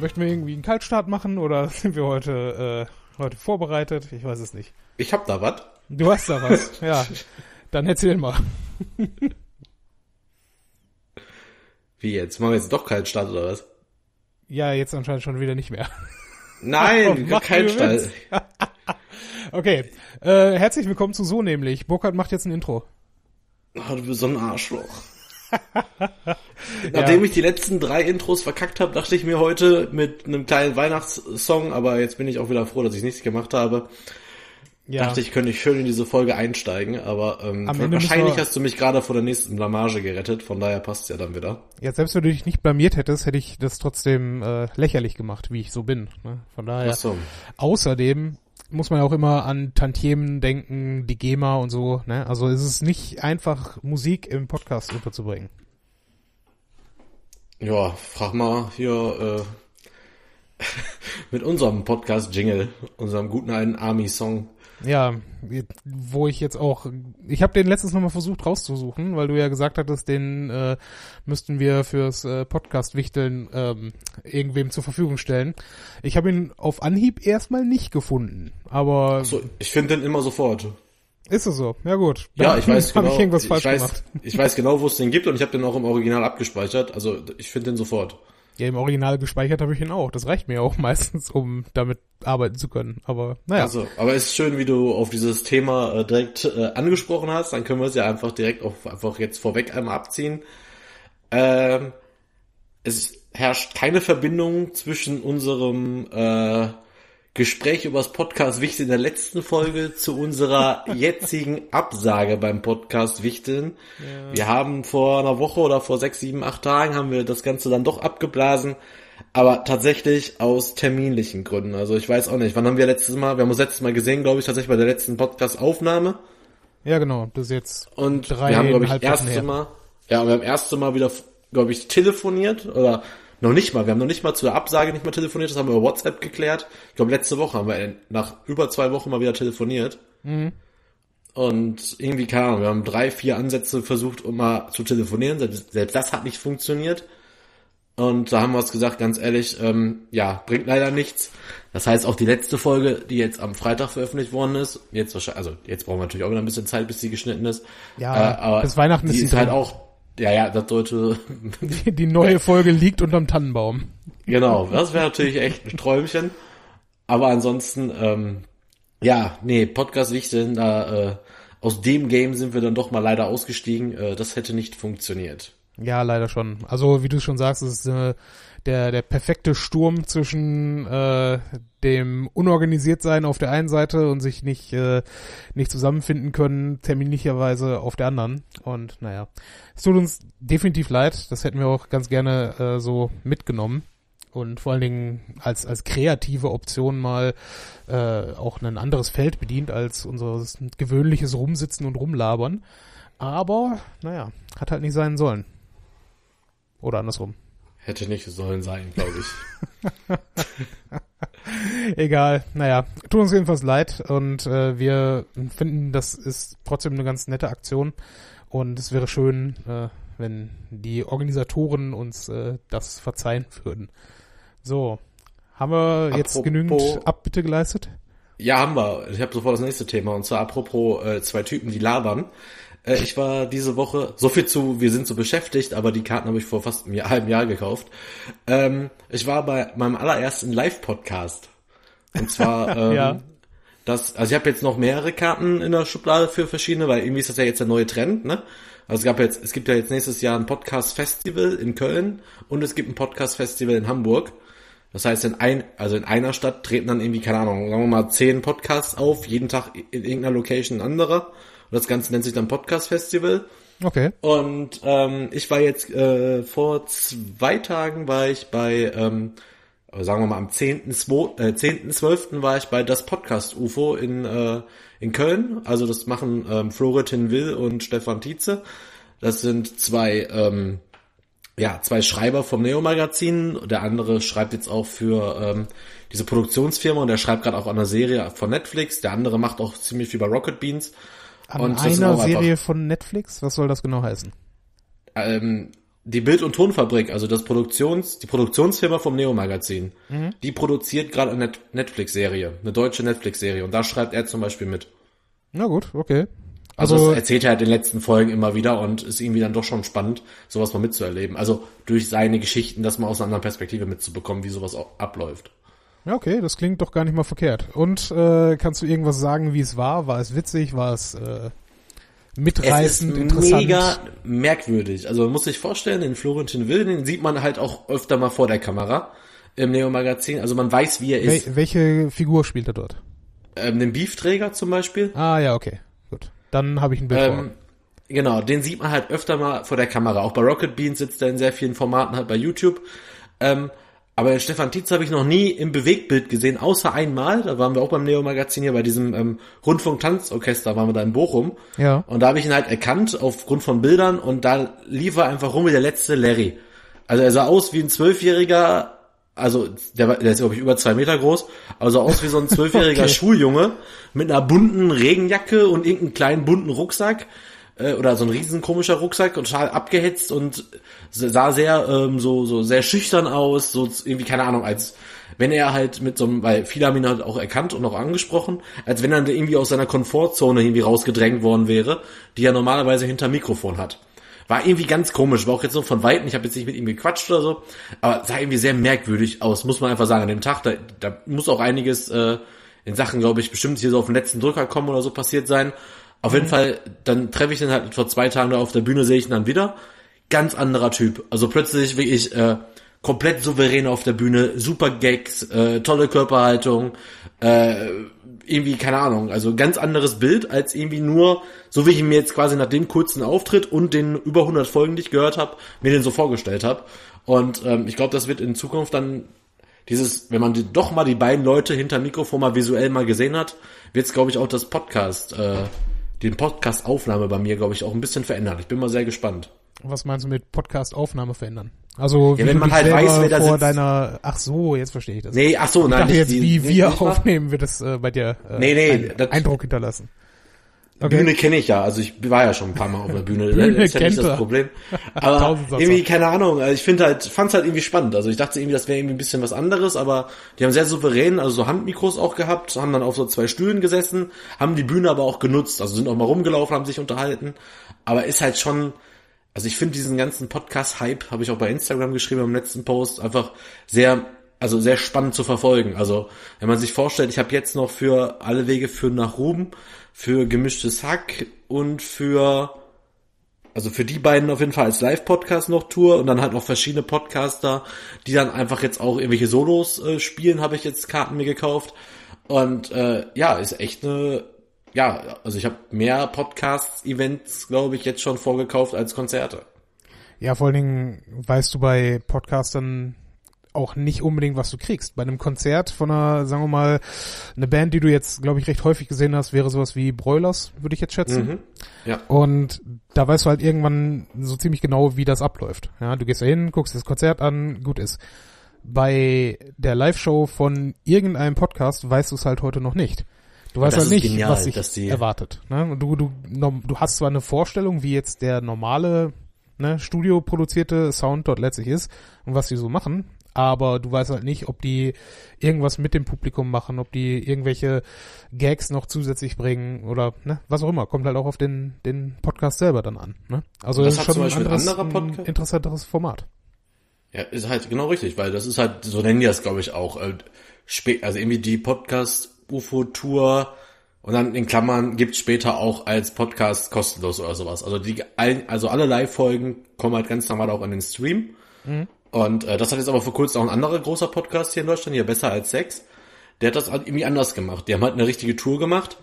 Möchten wir irgendwie einen Kaltstart machen oder sind wir heute, äh, heute vorbereitet? Ich weiß es nicht. Ich hab da was. Du hast da was, ja. Dann erzähl mal. Wie jetzt? Machen wir jetzt doch Kaltstart oder was? Ja, jetzt anscheinend schon wieder nicht mehr. Nein, Mach Kaltstart. Okay, äh, herzlich willkommen zu So nämlich. Burkhard macht jetzt ein Intro. Oh, du bist so ein Arschloch. Nachdem ich die letzten drei Intros verkackt habe, dachte ich mir heute mit einem kleinen Weihnachtssong, aber jetzt bin ich auch wieder froh, dass ich nichts gemacht habe. Ja, Dachte ich, könnte ich schön in diese Folge einsteigen, aber ähm, wahrscheinlich wir- hast du mich gerade vor der nächsten Blamage gerettet, von daher passt ja dann wieder. jetzt selbst wenn du dich nicht blamiert hättest, hätte ich das trotzdem äh, lächerlich gemacht, wie ich so bin. Ne? Von daher. Ach so. Außerdem muss man ja auch immer an Tantiemen denken, die GEMA und so. Ne? Also es ist nicht einfach, Musik im Podcast unterzubringen. Ja, frag mal hier äh, mit unserem Podcast-Jingle, unserem guten alten Army-Song. Ja, wo ich jetzt auch, ich habe den letztens nochmal versucht rauszusuchen, weil du ja gesagt hattest, den äh, müssten wir fürs äh, Podcast-Wichteln ähm, irgendwem zur Verfügung stellen. Ich habe ihn auf Anhieb erstmal nicht gefunden, aber So, ich finde den immer sofort. ist es so? Ja gut. Ja, Dann ich weiß genau. ich falsch weiß, ich weiß genau, wo es den gibt und ich habe den auch im Original abgespeichert. Also ich finde den sofort. Ja, im Original gespeichert habe ich ihn auch. Das reicht mir auch meistens, um damit arbeiten zu können. Aber naja. Also, aber ist schön, wie du auf dieses Thema äh, direkt äh, angesprochen hast. Dann können wir es ja einfach direkt auch einfach jetzt vorweg einmal abziehen. Ähm, es herrscht keine Verbindung zwischen unserem äh, Gespräch über das Podcast Wichteln in der letzten Folge zu unserer jetzigen Absage beim Podcast Wichteln. Wir haben vor einer Woche oder vor sechs, sieben, acht Tagen haben wir das Ganze dann doch abgeblasen. Aber tatsächlich aus terminlichen Gründen. Also ich weiß auch nicht, wann haben wir letztes Mal, wir haben uns letztes Mal gesehen, glaube ich, tatsächlich bei der letzten Podcast-Aufnahme. ja, genau. Das ist jetzt Und drei wir haben, glaube ich, Wochen erste her. Mal, ja, wir haben erste Mal wieder, glaube ich, telefoniert oder noch nicht mal. Wir haben noch nicht mal zu der Absage nicht mal telefoniert, das haben wir über WhatsApp geklärt. Ich glaube, letzte Woche haben wir nach über zwei Wochen mal wieder telefoniert. Mhm. Und irgendwie, keine Ahnung, wir haben drei, vier Ansätze versucht, um mal zu telefonieren. Selbst, selbst das hat nicht funktioniert. Und da haben wir uns gesagt, ganz ehrlich, ähm, ja, bringt leider nichts. Das heißt, auch die letzte Folge, die jetzt am Freitag veröffentlicht worden ist, jetzt wahrscheinlich, also jetzt brauchen wir natürlich auch wieder ein bisschen Zeit, bis die geschnitten ist. Ja, Äh, aber bis Weihnachten die ist sie ist halt drin. auch, ja, ja, das sollte, die, die neue Folge liegt unterm Tannenbaum. genau, das wäre natürlich echt ein Träumchen. Aber ansonsten, ähm, ja, nee, Podcast Wichteln, da, äh, aus dem Game sind wir dann doch mal leider ausgestiegen. Äh, das hätte nicht funktioniert. Ja, leider schon. Also wie du schon sagst, es ist äh, der der perfekte Sturm zwischen äh, dem unorganisiert sein auf der einen Seite und sich nicht äh, nicht zusammenfinden können terminlicherweise auf der anderen. Und naja, es tut uns definitiv leid. Das hätten wir auch ganz gerne äh, so mitgenommen und vor allen Dingen als als kreative Option mal äh, auch ein anderes Feld bedient als unser gewöhnliches Rumsitzen und Rumlabern. Aber naja, hat halt nicht sein sollen. Oder andersrum. Hätte nicht sollen sein, glaube ich. Egal, naja, tut uns jedenfalls leid und äh, wir finden, das ist trotzdem eine ganz nette Aktion und es wäre schön, äh, wenn die Organisatoren uns äh, das verzeihen würden. So, haben wir jetzt Apropos- genügend Abbitte geleistet? Ja, haben wir. Ich habe sofort das nächste Thema. Und zwar apropos äh, zwei Typen, die labern. Äh, ich war diese Woche, so viel zu, wir sind so beschäftigt, aber die Karten habe ich vor fast einem halben Jahr gekauft. Ähm, ich war bei meinem allerersten Live-Podcast. Und zwar, ähm, Ja. das, also ich habe jetzt noch mehrere Karten in der Schublade für verschiedene, weil irgendwie ist das ja jetzt der neue Trend, ne? Also es gab jetzt, es gibt ja jetzt nächstes Jahr ein Podcast-Festival in Köln und es gibt ein Podcast-Festival in Hamburg. Das heißt, in ein, also in einer Stadt treten dann irgendwie, keine Ahnung, sagen wir mal zehn Podcasts auf, jeden Tag in irgendeiner Location ein anderer. Und das Ganze nennt sich dann Podcast Festival. Okay. Und ähm, ich war jetzt äh, vor zwei Tagen war ich bei, ähm, sagen wir mal am 10.2., äh, 10.12. war ich bei das Podcast UFO in, äh, in Köln. Also das machen ähm, Florentin Will und Stefan Tietze. Das sind zwei, ähm, ja, zwei Schreiber vom Neo-Magazin. Der andere schreibt jetzt auch für ähm, diese Produktionsfirma und der schreibt gerade auch an einer Serie von Netflix. Der andere macht auch ziemlich viel bei Rocket Beans. An Und einer einfach- Serie von Netflix? Was soll das genau heißen? Ähm, die Bild- und Tonfabrik, also das Produktions, die Produktionsfirma vom Neo-Magazin, Mhm. die produziert gerade eine Net Netflix-Serie, eine deutsche Netflix-Serie und da schreibt er zum Beispiel mit. Na gut, okay. Also, Also, das erzählt er halt in den letzten Folgen immer wieder und ist irgendwie dann doch schon spannend, sowas mal mitzuerleben. Also durch seine Geschichten, das mal aus einer anderen Perspektive mitzubekommen, wie sowas auch abläuft. Ja, okay, das klingt doch gar nicht mal verkehrt. Und äh, kannst du irgendwas sagen, wie es war? War es witzig? War es äh, mitreißend, es ist interessant? mega merkwürdig. Also man muss sich vorstellen, den Florentin Will, den sieht man halt auch öfter mal vor der Kamera im Neo-Magazin. Also man weiß, wie er ist. Wel welche Figur spielt er dort? Ähm, den Beefträger zum Beispiel. Ah ja, okay, gut. Dann habe ich ein Bild vor. Ähm, genau, den sieht man halt öfter mal vor der Kamera. Auch bei Rocket Beans sitzt er in sehr vielen Formaten halt bei YouTube. Ähm, aber Stefan Tietz habe ich noch nie im Bewegtbild gesehen, außer einmal. Da waren wir auch beim Neo-Magazin hier bei diesem ähm, Rundfunk-Tanzorchester, waren wir da in Bochum. Ja. Und da habe ich ihn halt erkannt aufgrund von Bildern und da lief er einfach rum wie der letzte Larry. Also er sah aus wie ein Zwölfjähriger, also der, war, der ist glaube ich über zwei Meter groß, also aus wie so ein zwölfjähriger Okay. Schuljunge mit einer bunten Regenjacke und irgendeinem kleinen bunten Rucksack äh, oder so ein riesen komischer Rucksack und total abgehetzt und sah sehr ähm, so so sehr schüchtern aus, so irgendwie keine Ahnung als wenn er halt mit so einem, weil viele haben ihn halt auch erkannt und auch angesprochen, als wenn er irgendwie aus seiner Komfortzone irgendwie rausgedrängt worden wäre, die er normalerweise hinter Mikrofon hat. War irgendwie ganz komisch, war auch jetzt so von Weitem, ich habe jetzt nicht mit ihm gequatscht oder so, aber sah irgendwie sehr merkwürdig aus, muss man einfach sagen, an dem Tag, da, da muss auch einiges äh, in Sachen, glaube ich, bestimmt hier so auf den letzten Drücker kommen oder so passiert sein. Auf jeden Fall, dann treffe ich den halt vor zwei Tagen da auf der Bühne, sehe ich ihn dann wieder. Ganz anderer Typ. Also plötzlich wirklich äh, komplett souverän auf der Bühne, super Gags, äh, tolle Körperhaltung, äh, irgendwie, keine Ahnung, also ganz anderes Bild als irgendwie nur, so wie ich mir jetzt quasi nach dem kurzen Auftritt und den über 100 Folgen, die ich gehört habe, mir den so vorgestellt habe. Und ähm, ich glaube, das wird in Zukunft dann dieses, wenn man die, doch mal die beiden Leute hinter Mikrofon mal visuell mal gesehen hat, wird es, glaube ich, auch das Podcast, äh, den Podcast-Aufnahme bei mir, glaube ich, auch ein bisschen verändern. Ich bin mal sehr gespannt. Was meinst du mit Podcast-Aufnahme verändern? Also wie wenn man halt weiß, wer da vor sitzt. deiner. Ach so, jetzt verstehe ich das. Nee, ach so, ich nein, dachte nicht jetzt, die- wie nicht- wir nicht aufnehmen, wird das äh, bei dir äh, Nee, nee, einen das- Eindruck hinterlassen. Bühne kenne ich ja, also ich war ja schon ein paar Mal auf der Bühne, Bühne das ist ja nicht das Problem. Aber irgendwie, keine Ahnung, also ich finde halt, fand's halt irgendwie spannend. Also ich dachte irgendwie, das wäre irgendwie ein bisschen was anderes, aber die haben sehr souverän, also so Handmikros auch gehabt, haben dann auf so zwei Stühlen gesessen, haben die Bühne aber auch genutzt, also sind auch mal rumgelaufen, haben sich unterhalten, aber ist halt schon, also ich finde diesen ganzen Podcast-Hype, habe ich auch bei Instagram geschrieben im letzten Post, einfach sehr, also sehr spannend zu verfolgen. Also wenn man sich vorstellt, ich habe jetzt noch für alle Wege führen nach Ruhm, für gemischtes Hack und für also für die beiden auf jeden Fall als Live-Podcast noch Tour und dann halt noch verschiedene Podcaster, die dann einfach jetzt auch irgendwelche Solos äh, spielen, habe ich jetzt Karten mir gekauft. Und äh, ja, ist echt eine, ja, also ich habe mehr Podcast-Events, glaube ich, jetzt schon vorgekauft als Konzerte. Ja, vor allen Dingen weißt du bei Podcastern auch nicht unbedingt, was du kriegst. Bei einem Konzert von einer, sagen wir mal, eine Band, die du jetzt, glaube ich, recht häufig gesehen hast, wäre sowas wie Broilers, würde ich jetzt schätzen. Mhm. Ja. Und da weißt du halt irgendwann so ziemlich genau, wie das abläuft. Ja, du gehst da hin, guckst das Konzert an, gut ist. Bei der Live-Show von irgendeinem Podcast weißt du es halt heute noch nicht. Du weißt halt nicht, genial, was sich erwartet. Ne? Und Du, du, du hast zwar eine Vorstellung, wie jetzt der normale ne, studioproduzierte Sound dort letztlich ist und was sie so machen, aber du weißt halt nicht, ob die irgendwas mit dem Publikum machen, ob die irgendwelche Gags noch zusätzlich bringen oder ne, was auch immer. Kommt halt auch auf den, den Podcast selber dann an. Ne? Also Das das, ist schon zum ein anderes, anderer ein interessanteres Format. Ja, ist halt genau richtig, weil das ist halt, so nennen die das, glaube ich, auch. Äh, also irgendwie die Podcast-UFO-Tour und dann in Klammern gibt's später auch als Podcast kostenlos oder sowas. Also die also alle Live-Folgen kommen halt ganz normal auch in den Stream. Und äh, das hat jetzt aber vor kurzem auch ein anderer großer Podcast hier in Deutschland, hier besser als Sex. Der hat das halt irgendwie anders gemacht. Die haben halt eine richtige Tour gemacht.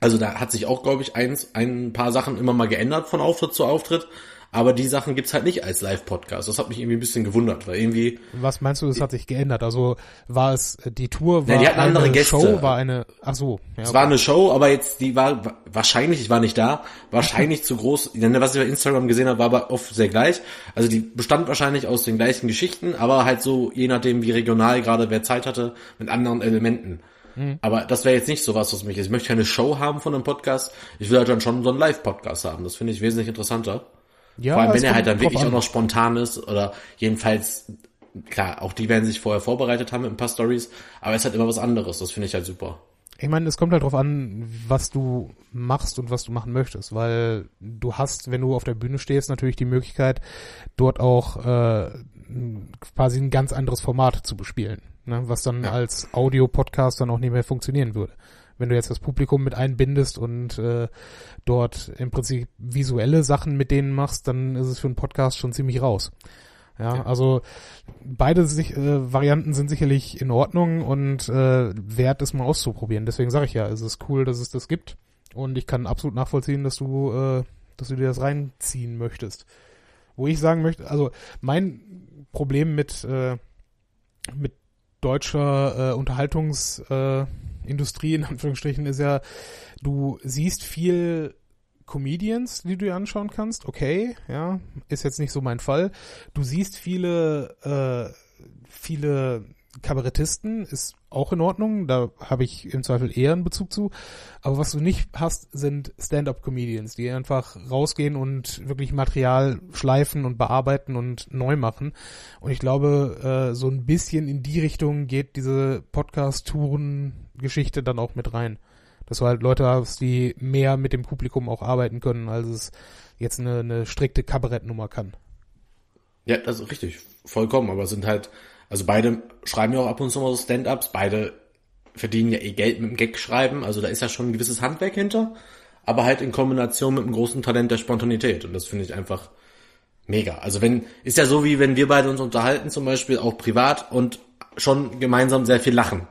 Also da hat sich auch, glaube ich, eins, ein paar Sachen immer mal geändert von Auftritt zu Auftritt. Aber die Sachen gibt's halt nicht als Live-Podcast. Das hat mich irgendwie ein bisschen gewundert, weil irgendwie, Was meinst du, es hat sich geändert? Also war es äh, die Tour, war Ja, die hatten andere eine Gäste. Show, war eine, ach so. Ja, es war eine Show, aber jetzt, die war wa- wahrscheinlich, ich war nicht da, wahrscheinlich zu groß, denn was ich bei Instagram gesehen habe, war aber oft sehr gleich. Also die bestand wahrscheinlich aus den gleichen Geschichten, aber halt so, je nachdem wie regional gerade wer Zeit hatte, mit anderen Elementen. Aber das wäre jetzt nicht so was, was mich ist. Ich möchte keine Show haben von einem Podcast. Ich will halt dann schon so einen Live-Podcast haben. Das finde ich wesentlich interessanter. Ja, Vor allem, wenn er halt dann wirklich drauf auch an. noch spontan ist oder jedenfalls, klar, auch die werden sich vorher vorbereitet haben mit ein paar Stories, aber es ist halt immer was anderes. Das finde ich halt super. Ich meine, es kommt halt drauf an, was du machst und was du machen möchtest, weil du hast, wenn du auf der Bühne stehst, natürlich die Möglichkeit, dort auch äh, quasi ein ganz anderes Format zu bespielen, ne? was dann Ja. als Audio-Podcast dann auch nicht mehr funktionieren würde. Wenn du jetzt das Publikum mit einbindest und äh, dort im Prinzip visuelle Sachen mit denen machst, dann ist es für einen Podcast schon ziemlich raus. Ja, Ja. also beide sich, äh, Varianten sind sicherlich in Ordnung und äh, wert es mal auszuprobieren. Deswegen sage ich ja, es ist cool, dass es das gibt und ich kann absolut nachvollziehen, dass du, äh, dass du dir das reinziehen möchtest. Wo ich sagen möchte, also mein Problem mit äh, mit deutscher äh, Unterhaltungsindustrie äh, Industrie in Anführungsstrichen ist ja, du siehst viel Comedians, die du dir anschauen kannst, okay, ja, ist jetzt nicht so mein Fall. Du siehst viele, äh, viele Kabarettisten, ist auch in Ordnung, da habe ich im Zweifel eher einen Bezug zu. Aber was du nicht hast, sind Stand-up-Comedians, die einfach rausgehen und wirklich Material schleifen und bearbeiten und neu machen. Und ich glaube, äh, so ein bisschen in die Richtung geht diese Podcast-Touren-Geschichte dann auch mit rein dass du halt Leute hast, die mehr mit dem Publikum auch arbeiten können, als es jetzt eine, eine strikte Kabarettnummer kann. Ja, ist richtig, vollkommen, aber sind halt, also beide schreiben ja auch ab und zu mal so Stand-Ups, beide verdienen ja eh Geld mit dem Gag schreiben, also da ist ja schon ein gewisses Handwerk hinter, aber halt in Kombination mit einem großen Talent der Spontanität und das finde ich einfach mega. Also wenn, ist ja so wie wenn wir beide uns unterhalten, zum Beispiel auch privat und schon gemeinsam sehr viel lachen.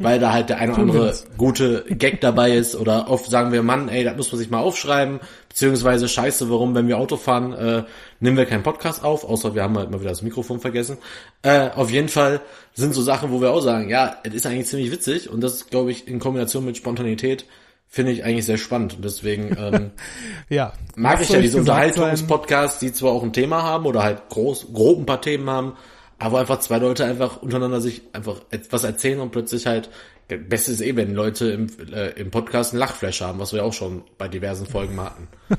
Weil da halt der eine oder andere gute Gag dabei ist oder oft sagen wir, Mann, ey, das muss man sich mal aufschreiben, beziehungsweise scheiße, warum, wenn wir Auto fahren, äh, nehmen wir keinen Podcast auf, außer wir haben halt mal wieder das Mikrofon vergessen. Äh, auf jeden Fall sind so Sachen, wo wir auch sagen, ja, es ist eigentlich ziemlich witzig und das, glaube ich, in Kombination mit Spontanität finde ich eigentlich sehr spannend und deswegen ähm, Ja. mag ich ja diese sein- Unterhaltungspodcasts, die zwar auch ein Thema haben oder halt groß, grob ein paar Themen haben, aber einfach zwei Leute einfach untereinander sich einfach etwas erzählen und plötzlich halt, Beste ist eh, wenn Leute im, äh, im Podcast einen Lachflash haben, was wir auch schon bei diversen Folgen mal hatten.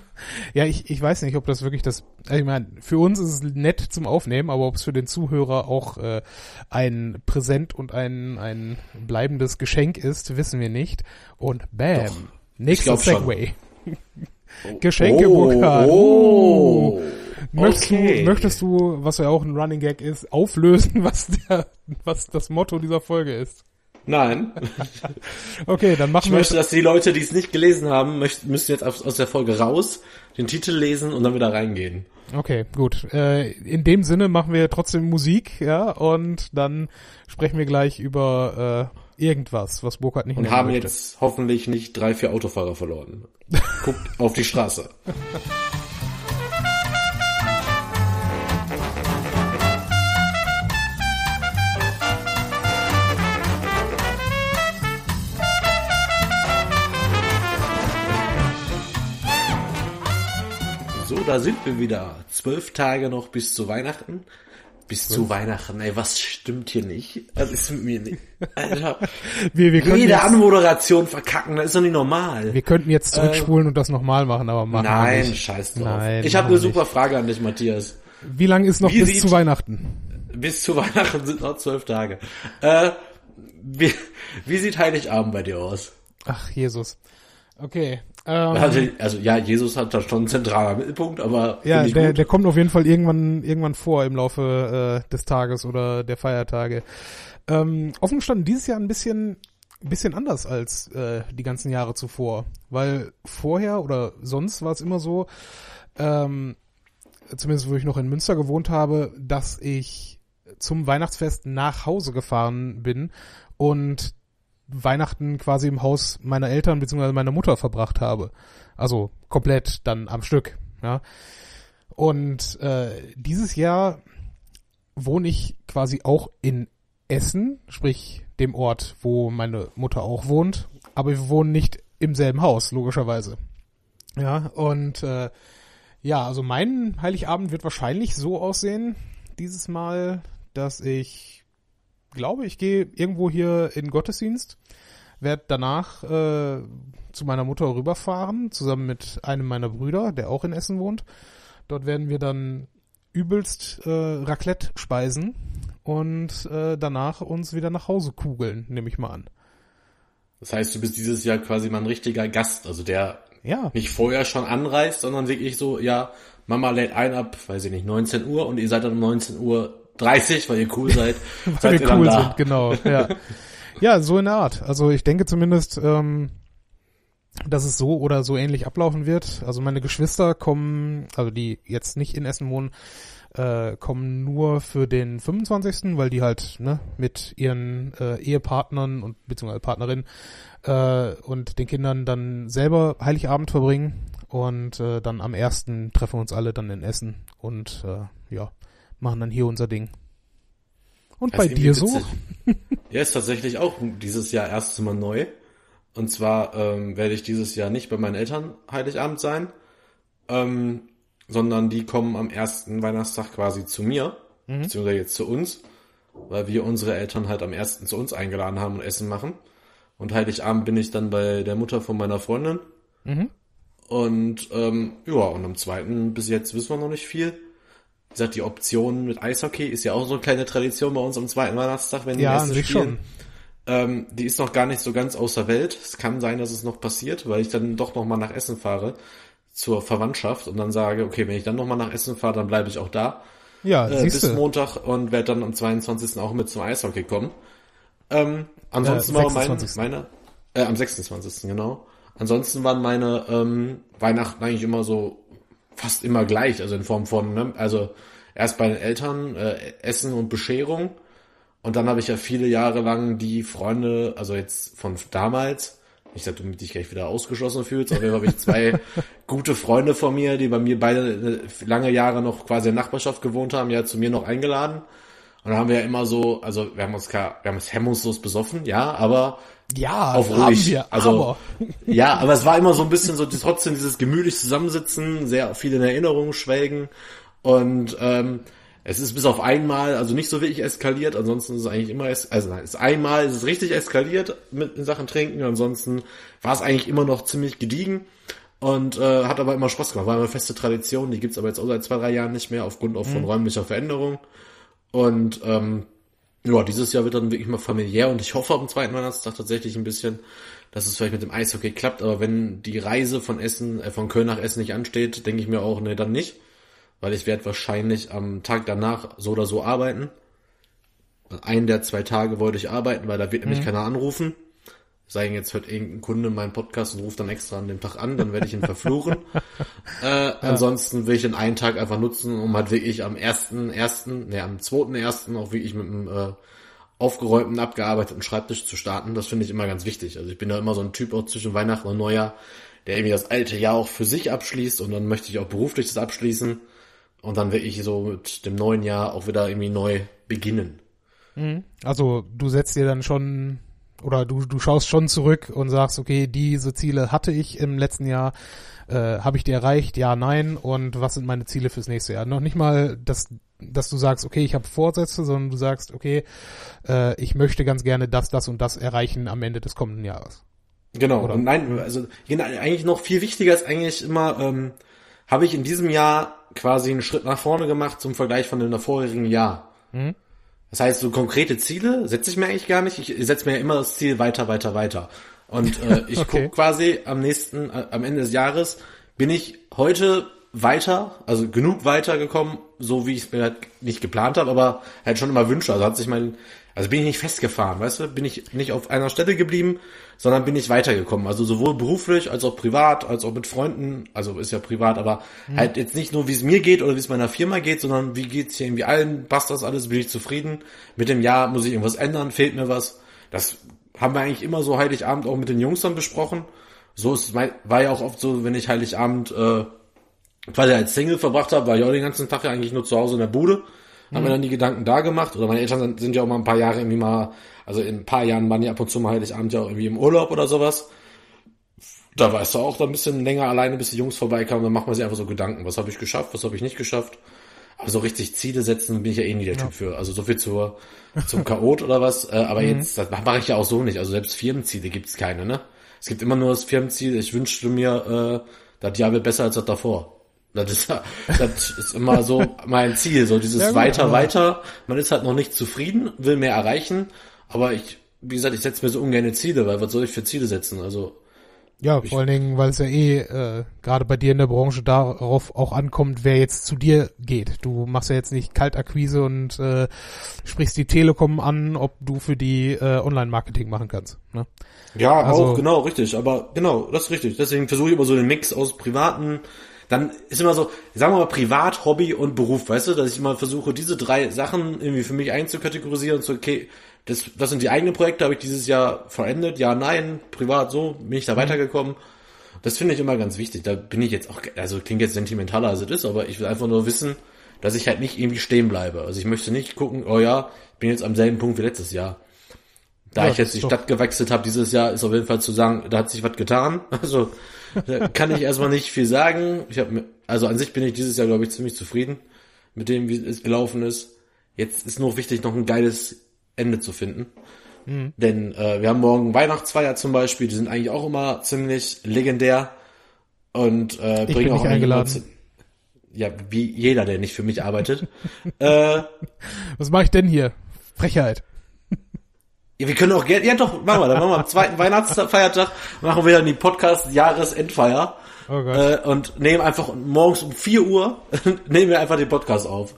Ja, ich, ich weiß nicht, ob das wirklich das, also ich meine, für uns ist es nett zum Aufnehmen, aber ob es für den Zuhörer auch äh, ein Präsent und ein, ein bleibendes Geschenk ist, wissen wir nicht. Und bam, Doch, nächster. Segway. Geschenke, Oh, Burkhard. oh, Möchtest, okay. du, möchtest du, was ja auch ein Running Gag ist, auflösen, was der, was das Motto dieser Folge ist? Nein. Okay, dann Ich machen wir möchte, dass die Leute, die es nicht gelesen haben, möchten, müssen jetzt aus, der Folge raus, den Titel lesen und dann wieder reingehen. Okay, gut. Äh, in dem Sinne machen wir trotzdem Musik, ja, und dann sprechen wir gleich über äh, irgendwas, was Burkhard nicht Und haben möchte. jetzt hoffentlich nicht drei, vier Autofahrer verloren. Guckt auf die Straße. Da sind wir wieder. Zwölf Tage noch bis zu Weihnachten. Bis zu Weihnachten, ey, was stimmt hier nicht? Was ist mit mir nicht? Alter, Wir, wir, können jede jetzt, Anmoderation verkacken, das ist doch nicht normal. wir könnten jetzt zurückspulen und das nochmal machen, aber machen wir Nein, nicht. scheiß drauf. Nein, ich habe eine wir super Frage an dich, Matthias. Wie lange ist noch Wie bis zu Weihnachten? Bis zu Weihnachten sind noch zwölf Tage. Äh, wie, wie sieht Heiligabend bei dir aus? Ach, Jesus. Okay. Also, also ja, Jesus hat da schon einen zentraler Mittelpunkt, aber ja, der, der kommt auf jeden Fall irgendwann, irgendwann vor im Laufe äh, des Tages oder der Feiertage. Ähm, offen gestanden, dieses Jahr ein bisschen, bisschen anders als äh, die ganzen Jahre zuvor. Weil vorher oder sonst war es immer so, ähm, zumindest wo ich noch in Münster gewohnt habe, dass ich zum Weihnachtsfest nach Hause gefahren bin und Weihnachten quasi im Haus meiner Eltern bzw. meiner Mutter verbracht habe. Also komplett dann am Stück. Ja. Und äh, dieses Jahr wohne ich quasi auch in Essen, sprich dem Ort, wo meine Mutter auch wohnt, aber wir wohnen nicht im selben Haus, logischerweise. Ja, und äh, ja, also mein Heiligabend wird wahrscheinlich so aussehen, dieses Mal, dass ich glaube, ich gehe irgendwo hier in Gottesdienst, werde danach äh, zu meiner Mutter rüberfahren, zusammen mit einem meiner Brüder, der auch in Essen wohnt. Dort werden wir dann übelst äh, Raclette speisen und äh, danach uns wieder nach Hause kugeln, nehme ich mal an. Das heißt, du bist dieses Jahr quasi mal ein richtiger Gast, also der Ja, nicht vorher schon anreist, sondern wirklich so, ja, Mama lädt ein ab, weiß ich nicht, 19 Uhr und ihr seid dann um 19 Uhr 30, weil ihr cool seid, weil seid wir ihr cool da. sind, genau. Ja. ja, so in der Art. Also ich denke zumindest, ähm, dass es so oder so ähnlich ablaufen wird. Also meine Geschwister kommen, also die jetzt nicht in Essen wohnen, äh, kommen nur für den 25., weil die halt ne, mit ihren äh, Ehepartnern und beziehungsweise Partnerinnen äh, und den Kindern dann selber Heiligabend verbringen und äh, dann am 1. treffen wir uns alle dann in Essen und äh, ja, machen dann hier unser Ding. Und Das bei dir so? Ja, ist tatsächlich auch dieses Jahr erstes Mal neu. Und zwar ähm, werde ich dieses Jahr nicht bei meinen Eltern Heiligabend sein, ähm, sondern die kommen am ersten Weihnachtstag quasi zu mir, beziehungsweise jetzt zu uns, weil wir unsere Eltern halt am ersten zu uns eingeladen haben und Essen machen. Und Heiligabend bin ich dann bei der Mutter von meiner Freundin. Mhm. Und ähm, ja, und am zweiten bis jetzt wissen wir noch nicht viel. Wie gesagt, die Option mit Eishockey ist ja auch so eine kleine Tradition bei uns am zweiten Weihnachtstag, wenn die Ja, sich spielen. schon. Ähm, die ist noch gar nicht so ganz außer Welt. Es kann sein, dass es noch passiert, weil ich dann doch noch mal nach Essen fahre zur Verwandtschaft und dann sage, okay, wenn ich dann noch mal nach Essen fahre, dann bleibe ich auch da Ja, äh, bis. Montag und werde dann am 22. auch mit zum Eishockey kommen. Ähm, ansonsten Äh, war mein, 26.. meine, äh, am 26. genau. Ansonsten waren meine ähm, Weihnachten eigentlich immer so fast immer gleich, also in Form von, ne, also erst bei den Eltern äh, Essen und Bescherung und dann habe ich ja viele Jahre lang die Freunde, also jetzt von damals, nicht, dass du dich gleich wieder ausgeschlossen fühlst, aber habe ich zwei gute Freunde von mir, die bei mir beide lange Jahre noch quasi in Nachbarschaft gewohnt haben, ja zu mir noch eingeladen. Und dann haben wir ja immer so, also wir haben uns, gar- wir haben uns hemmungslos besoffen, ja, aber Ja, auf ruhig. wir, also, aber. ja, aber es war immer so ein bisschen so trotzdem dieses gemütlich Zusammensitzen, sehr viel in Erinnerungen schwelgen und ähm, es ist bis auf einmal, also nicht so wirklich eskaliert, ansonsten ist es eigentlich immer, es, also nein, es ist einmal ist es richtig eskaliert mit in Sachen Trinken, ansonsten war es eigentlich immer noch ziemlich gediegen und äh, hat aber immer Spaß gemacht, war immer eine feste Tradition, die gibt's aber jetzt auch seit zwei, drei Jahren nicht mehr, aufgrund auch von räumlicher Veränderung und ähm, ja, dieses Jahr wird dann wirklich mal familiär und ich hoffe am zweiten Weihnachtstag tatsächlich ein bisschen, dass es vielleicht mit dem Eishockey klappt, aber wenn die Reise von Essen, äh, von Köln nach Essen nicht ansteht, denke ich mir auch, nee, dann nicht, weil ich werde wahrscheinlich am Tag danach so oder so arbeiten. Einen der zwei Tage wollte ich arbeiten, weil da wird nämlich keiner anrufen. Denn, jetzt hört irgendein Kunde meinen Podcast und ruft dann extra an dem Tag an, dann werde ich ihn verfluchen. Äh, Ansonsten will ich den einen Tag einfach nutzen, um halt wirklich am ersten, ersten, ne, am zweiten ersten auch wirklich mit einem äh, aufgeräumten, abgearbeiteten Schreibtisch zu starten. Das finde ich immer ganz wichtig. Also ich bin da immer so ein Typ auch zwischen Weihnachten und Neujahr, der irgendwie das alte Jahr auch für sich abschließt und dann möchte ich auch beruflich das abschließen und dann wirklich so mit dem neuen Jahr auch wieder irgendwie neu beginnen. Also du setzt dir dann schon oder du, du schaust schon zurück und sagst, okay, diese Ziele hatte ich im letzten Jahr, äh, habe ich die erreicht? Ja, nein. Und was sind meine Ziele fürs nächste Jahr? Noch nicht mal, dass, dass du sagst, okay, ich habe Vorsätze, sondern du sagst, okay, äh, ich möchte ganz gerne das, das und das erreichen am Ende des kommenden Jahres. Genau, Oder- und nein, also genau, eigentlich noch viel wichtiger ist eigentlich immer, ähm, habe ich in diesem Jahr quasi einen Schritt nach vorne gemacht zum Vergleich von dem vorherigen Jahr. Mhm. Das heißt, so konkrete Ziele setze ich mir eigentlich gar nicht. Ich setze mir ja immer das Ziel weiter, weiter, weiter. Und äh, ich Okay. guck quasi am nächsten, äh, am Ende des Jahres, bin ich heute weiter, also genug weitergekommen, so wie ich es mir halt nicht geplant habe, aber halt schon immer wünsche. Also hat sich mein, also bin ich nicht festgefahren, weißt du, bin ich nicht auf einer Stelle geblieben, sondern bin ich weitergekommen. Also sowohl beruflich als auch privat, als auch mit Freunden, also ist ja privat, aber halt jetzt nicht nur, wie es mir geht oder wie es meiner Firma geht, sondern wie geht's hier irgendwie allen, passt das alles, bin ich zufrieden. Mit dem Jahr muss ich irgendwas ändern, fehlt mir was. Das haben wir eigentlich immer so Heiligabend auch mit den Jungs dann besprochen. So ist es, mein- war ja auch oft so, wenn ich Heiligabend äh, quasi als Single verbracht habe, war ich auch den ganzen Tag ja eigentlich nur zu Hause in der Bude. Haben mir dann die Gedanken da gemacht. Oder meine Eltern sind, ja auch mal ein paar Jahre irgendwie mal, also in ein paar Jahren waren die ab und zu mal Heiligabend ja auch irgendwie im Urlaub oder sowas. Da warst du auch da ein bisschen länger alleine, bis die Jungs vorbeikamen. Dann macht man sich einfach so Gedanken. Was habe ich geschafft, was habe ich nicht geschafft? Aber so richtig Ziele setzen bin ich ja eh nie der Typ für. Also so viel zur, zum Chaot oder was. Äh, aber jetzt, das mache ich ja auch so nicht. Also selbst Firmenziele gibt's keine, ne? Es gibt immer nur das Firmenziel, ich wünschte mir, äh, das Jahr wird besser als das davor. Das ist, das ist immer so mein Ziel, so dieses Ja, gut, weiter, weiter. Man ist halt noch nicht zufrieden, will mehr erreichen, aber ich, wie gesagt, ich setze mir so ungerne Ziele, weil was soll ich für Ziele setzen? Also, Ja, vor allen Dingen, weil es ja eh äh, gerade bei dir in der Branche darauf auch ankommt, wer jetzt zu dir geht. Du machst ja jetzt nicht Kaltakquise und äh, sprichst die Telekom an, ob du für die äh, Online-Marketing machen kannst. Ne? Ja, Also- auch, genau, richtig. Aber genau, das ist richtig. Deswegen versuche ich immer so den Mix aus privaten, dann ist immer so, sagen wir mal Privat, Hobby und Beruf, weißt du, dass ich immer versuche, diese drei Sachen irgendwie für mich einzukategorisieren und so, okay, das, das sind die eigenen Projekte, habe ich dieses Jahr verendet, ja, nein, privat so, bin ich da weitergekommen. Das finde ich immer ganz wichtig. Da bin ich jetzt auch, also klingt jetzt sentimentaler als es ist, aber ich will einfach nur wissen, dass ich halt nicht irgendwie stehen bleibe. Also ich möchte nicht gucken, oh ja, ich bin jetzt am selben Punkt wie letztes Jahr. Da Ja, ich jetzt die Stadt gewechselt habe dieses Jahr, ist auf jeden Fall zu sagen, da hat sich was getan. Also da kann ich erstmal nicht viel sagen. Ich habe also an sich bin ich dieses Jahr glaube ich ziemlich zufrieden mit dem, wie es gelaufen ist. Jetzt ist nur wichtig, noch ein geiles Ende zu finden. Mhm. Denn äh, wir haben morgen Weihnachtsfeier zum Beispiel, die sind eigentlich auch immer ziemlich legendär und äh, Ich bringen auch eingeladen. Ja, wie jeder, der nicht für mich arbeitet. äh, Was mache ich denn hier? Frechheit. Ja, wir können auch gerne, ja doch, machen wir, dann machen wir am zweiten Weihnachtsfeiertag, machen wir dann die Podcast-Jahresendfeier Oh Gott. äh, und nehmen einfach morgens um 4 Uhr, nehmen wir einfach den Podcast auf.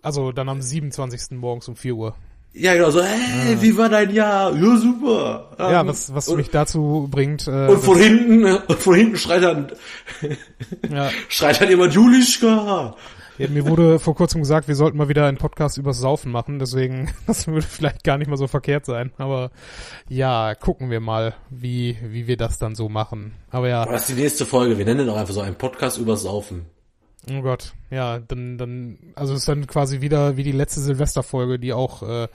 Also dann am 27. morgens um 4 Uhr. Ja, genau, so, hey, wie war dein Jahr? Ja, super. Ah. Ja, Ähm, was, was und, mich dazu bringt, äh, und von hinten, und von hinten schreit dann, ja, schreit dann jemand Julischka. Ja, mir wurde vor kurzem gesagt, wir sollten mal wieder einen Podcast übers Saufen machen, deswegen, das würde vielleicht gar nicht mal so verkehrt sein. Aber ja, gucken wir mal, wie, wie wir das dann so machen. Aber ja, Das ist die nächste Folge, wir nennen auch einfach so einen Podcast übers Saufen. Oh Gott, ja, dann, dann, also es ist dann quasi wieder wie die letzte Silvesterfolge, die auch äh,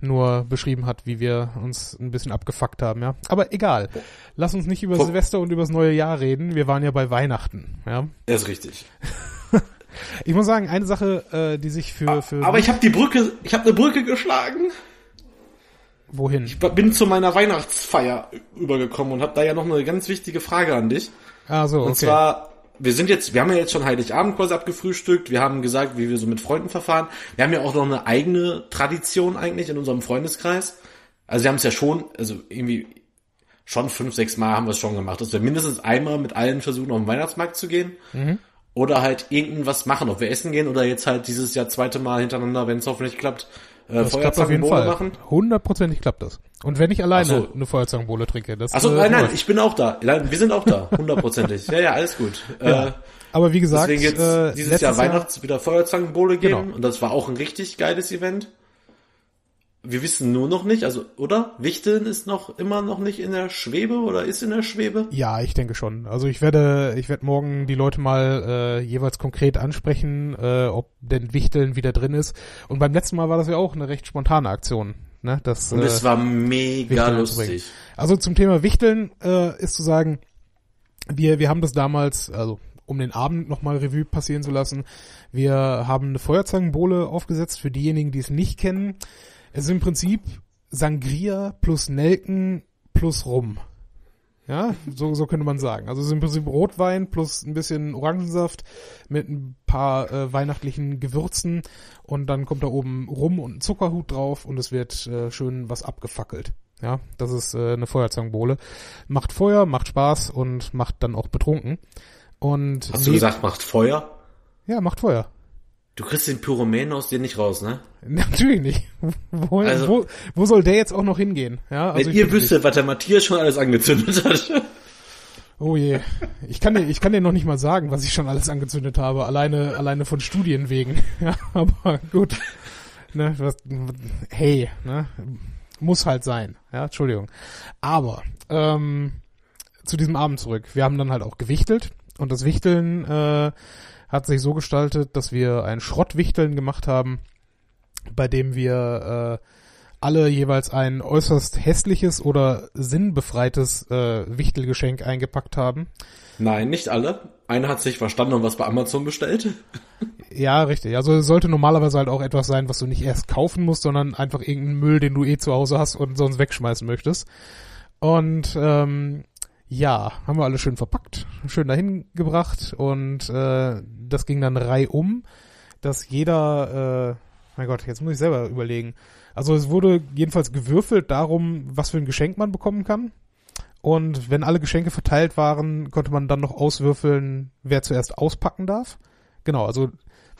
nur beschrieben hat, wie wir uns ein bisschen abgefuckt haben, ja. Aber egal. Lass uns nicht über Silvester und über das neue Jahr reden. Wir waren ja bei Weihnachten, ja. Das ist richtig. Ich muss sagen, eine Sache, äh, die sich für, für Aber ich habe die Brücke, ich habe eine Brücke geschlagen. wohin? Ich bin zu meiner Weihnachtsfeier übergekommen und habe da ja noch eine ganz wichtige Frage an dich. Ah, so, Und okay. zwar, wir sind jetzt, wir haben ja jetzt schon Heiligabend quasi abgefrühstückt, wir haben gesagt, wie wir so mit Freunden verfahren. Wir haben ja auch noch eine eigene Tradition eigentlich in unserem Freundeskreis. Also wir haben es ja schon, also irgendwie schon fünf, sechs Mal haben wir es schon gemacht, dass wir mindestens einmal mit allen versuchen, auf den Weihnachtsmarkt zu gehen. Mhm. Oder halt irgendwas machen, ob wir essen gehen oder jetzt halt dieses Jahr zweite Mal hintereinander, wenn es hoffentlich klappt, äh, Feuerzangenbowle machen. Hundertprozentig klappt das. Und wenn ich alleine so. eine Feuerzangenbowle trinke, das Achso, äh, nein, nein, ich bin auch da. Wir sind auch da, hundertprozentig. ja, ja, alles gut. Ja. Äh, Aber wie gesagt, Deswegen jetzt äh, dieses Jahr Weihnachts wieder Feuerzangenbowle geben Genau. und das war auch ein richtig geiles Event. Wir wissen nur noch nicht, also oder? Wichteln ist noch immer noch nicht in der Schwebe oder ist in der Schwebe? Ja, ich denke schon. Also ich werde, ich werde morgen die Leute mal äh, jeweils konkret ansprechen, äh, ob denn Wichteln wieder drin ist. Und beim letzten Mal war das ja auch eine recht spontane Aktion. Ne? Das, Und äh, es war mega Wichteln lustig. also zum Thema Wichteln äh, ist zu sagen, wir, wir haben das damals, also um den Abend nochmal Revue passieren zu lassen, wir haben eine Feuerzangenbowle aufgesetzt für diejenigen, die es nicht kennen. Es ist im Prinzip Sangria plus Nelken plus Rum. Ja, so, so könnte man sagen. Also es ist im Prinzip Rotwein plus ein bisschen Orangensaft mit ein paar äh, weihnachtlichen Gewürzen und dann kommt da oben Rum und ein Zuckerhut drauf und es wird äh, schön was abgefackelt. Ja, das ist äh, eine Feuerzangenbowle. Macht Feuer, macht Spaß und macht dann auch betrunken. Und Hast du gesagt, macht Feuer? Ja, macht Feuer. Du kriegst den Pyromäen aus dir nicht raus, ne? Natürlich nicht. Wo, Also- wo, wo soll der jetzt auch noch hingehen? Ja, also Wenn ihr wüsstet, was der Matthias schon alles angezündet hat. Oh je. Ich kann dir, ich kann dir noch nicht mal sagen, was ich schon alles angezündet habe. Alleine, alleine von Studien wegen. Ja, aber gut. Ne, was, hey, ne, muss halt sein. Ja, Entschuldigung. Aber, ähm, zu diesem Abend zurück. Wir haben dann halt auch gewichtelt. Und das Wichteln, äh, hat sich so gestaltet, dass wir ein Schrottwichteln gemacht haben, bei dem wir, äh, alle jeweils ein äußerst hässliches oder sinnbefreites äh, Wichtelgeschenk eingepackt haben. Nein, nicht alle. Einer hat sich verstanden und was bei Amazon bestellt. Ja, richtig. Also es sollte normalerweise halt auch etwas sein, was du nicht erst kaufen musst, sondern einfach irgendeinen Müll, den du eh zu Hause hast und sonst wegschmeißen möchtest. Und ähm, Ja, haben wir alles schön verpackt, schön dahin gebracht und äh, das ging dann reihum, dass jeder, äh, mein Gott, jetzt muss ich selber überlegen. Also es wurde jedenfalls gewürfelt darum, was für ein Geschenk man bekommen kann. Und wenn alle Geschenke verteilt waren, konnte man dann noch auswürfeln, wer zuerst auspacken darf. Genau, also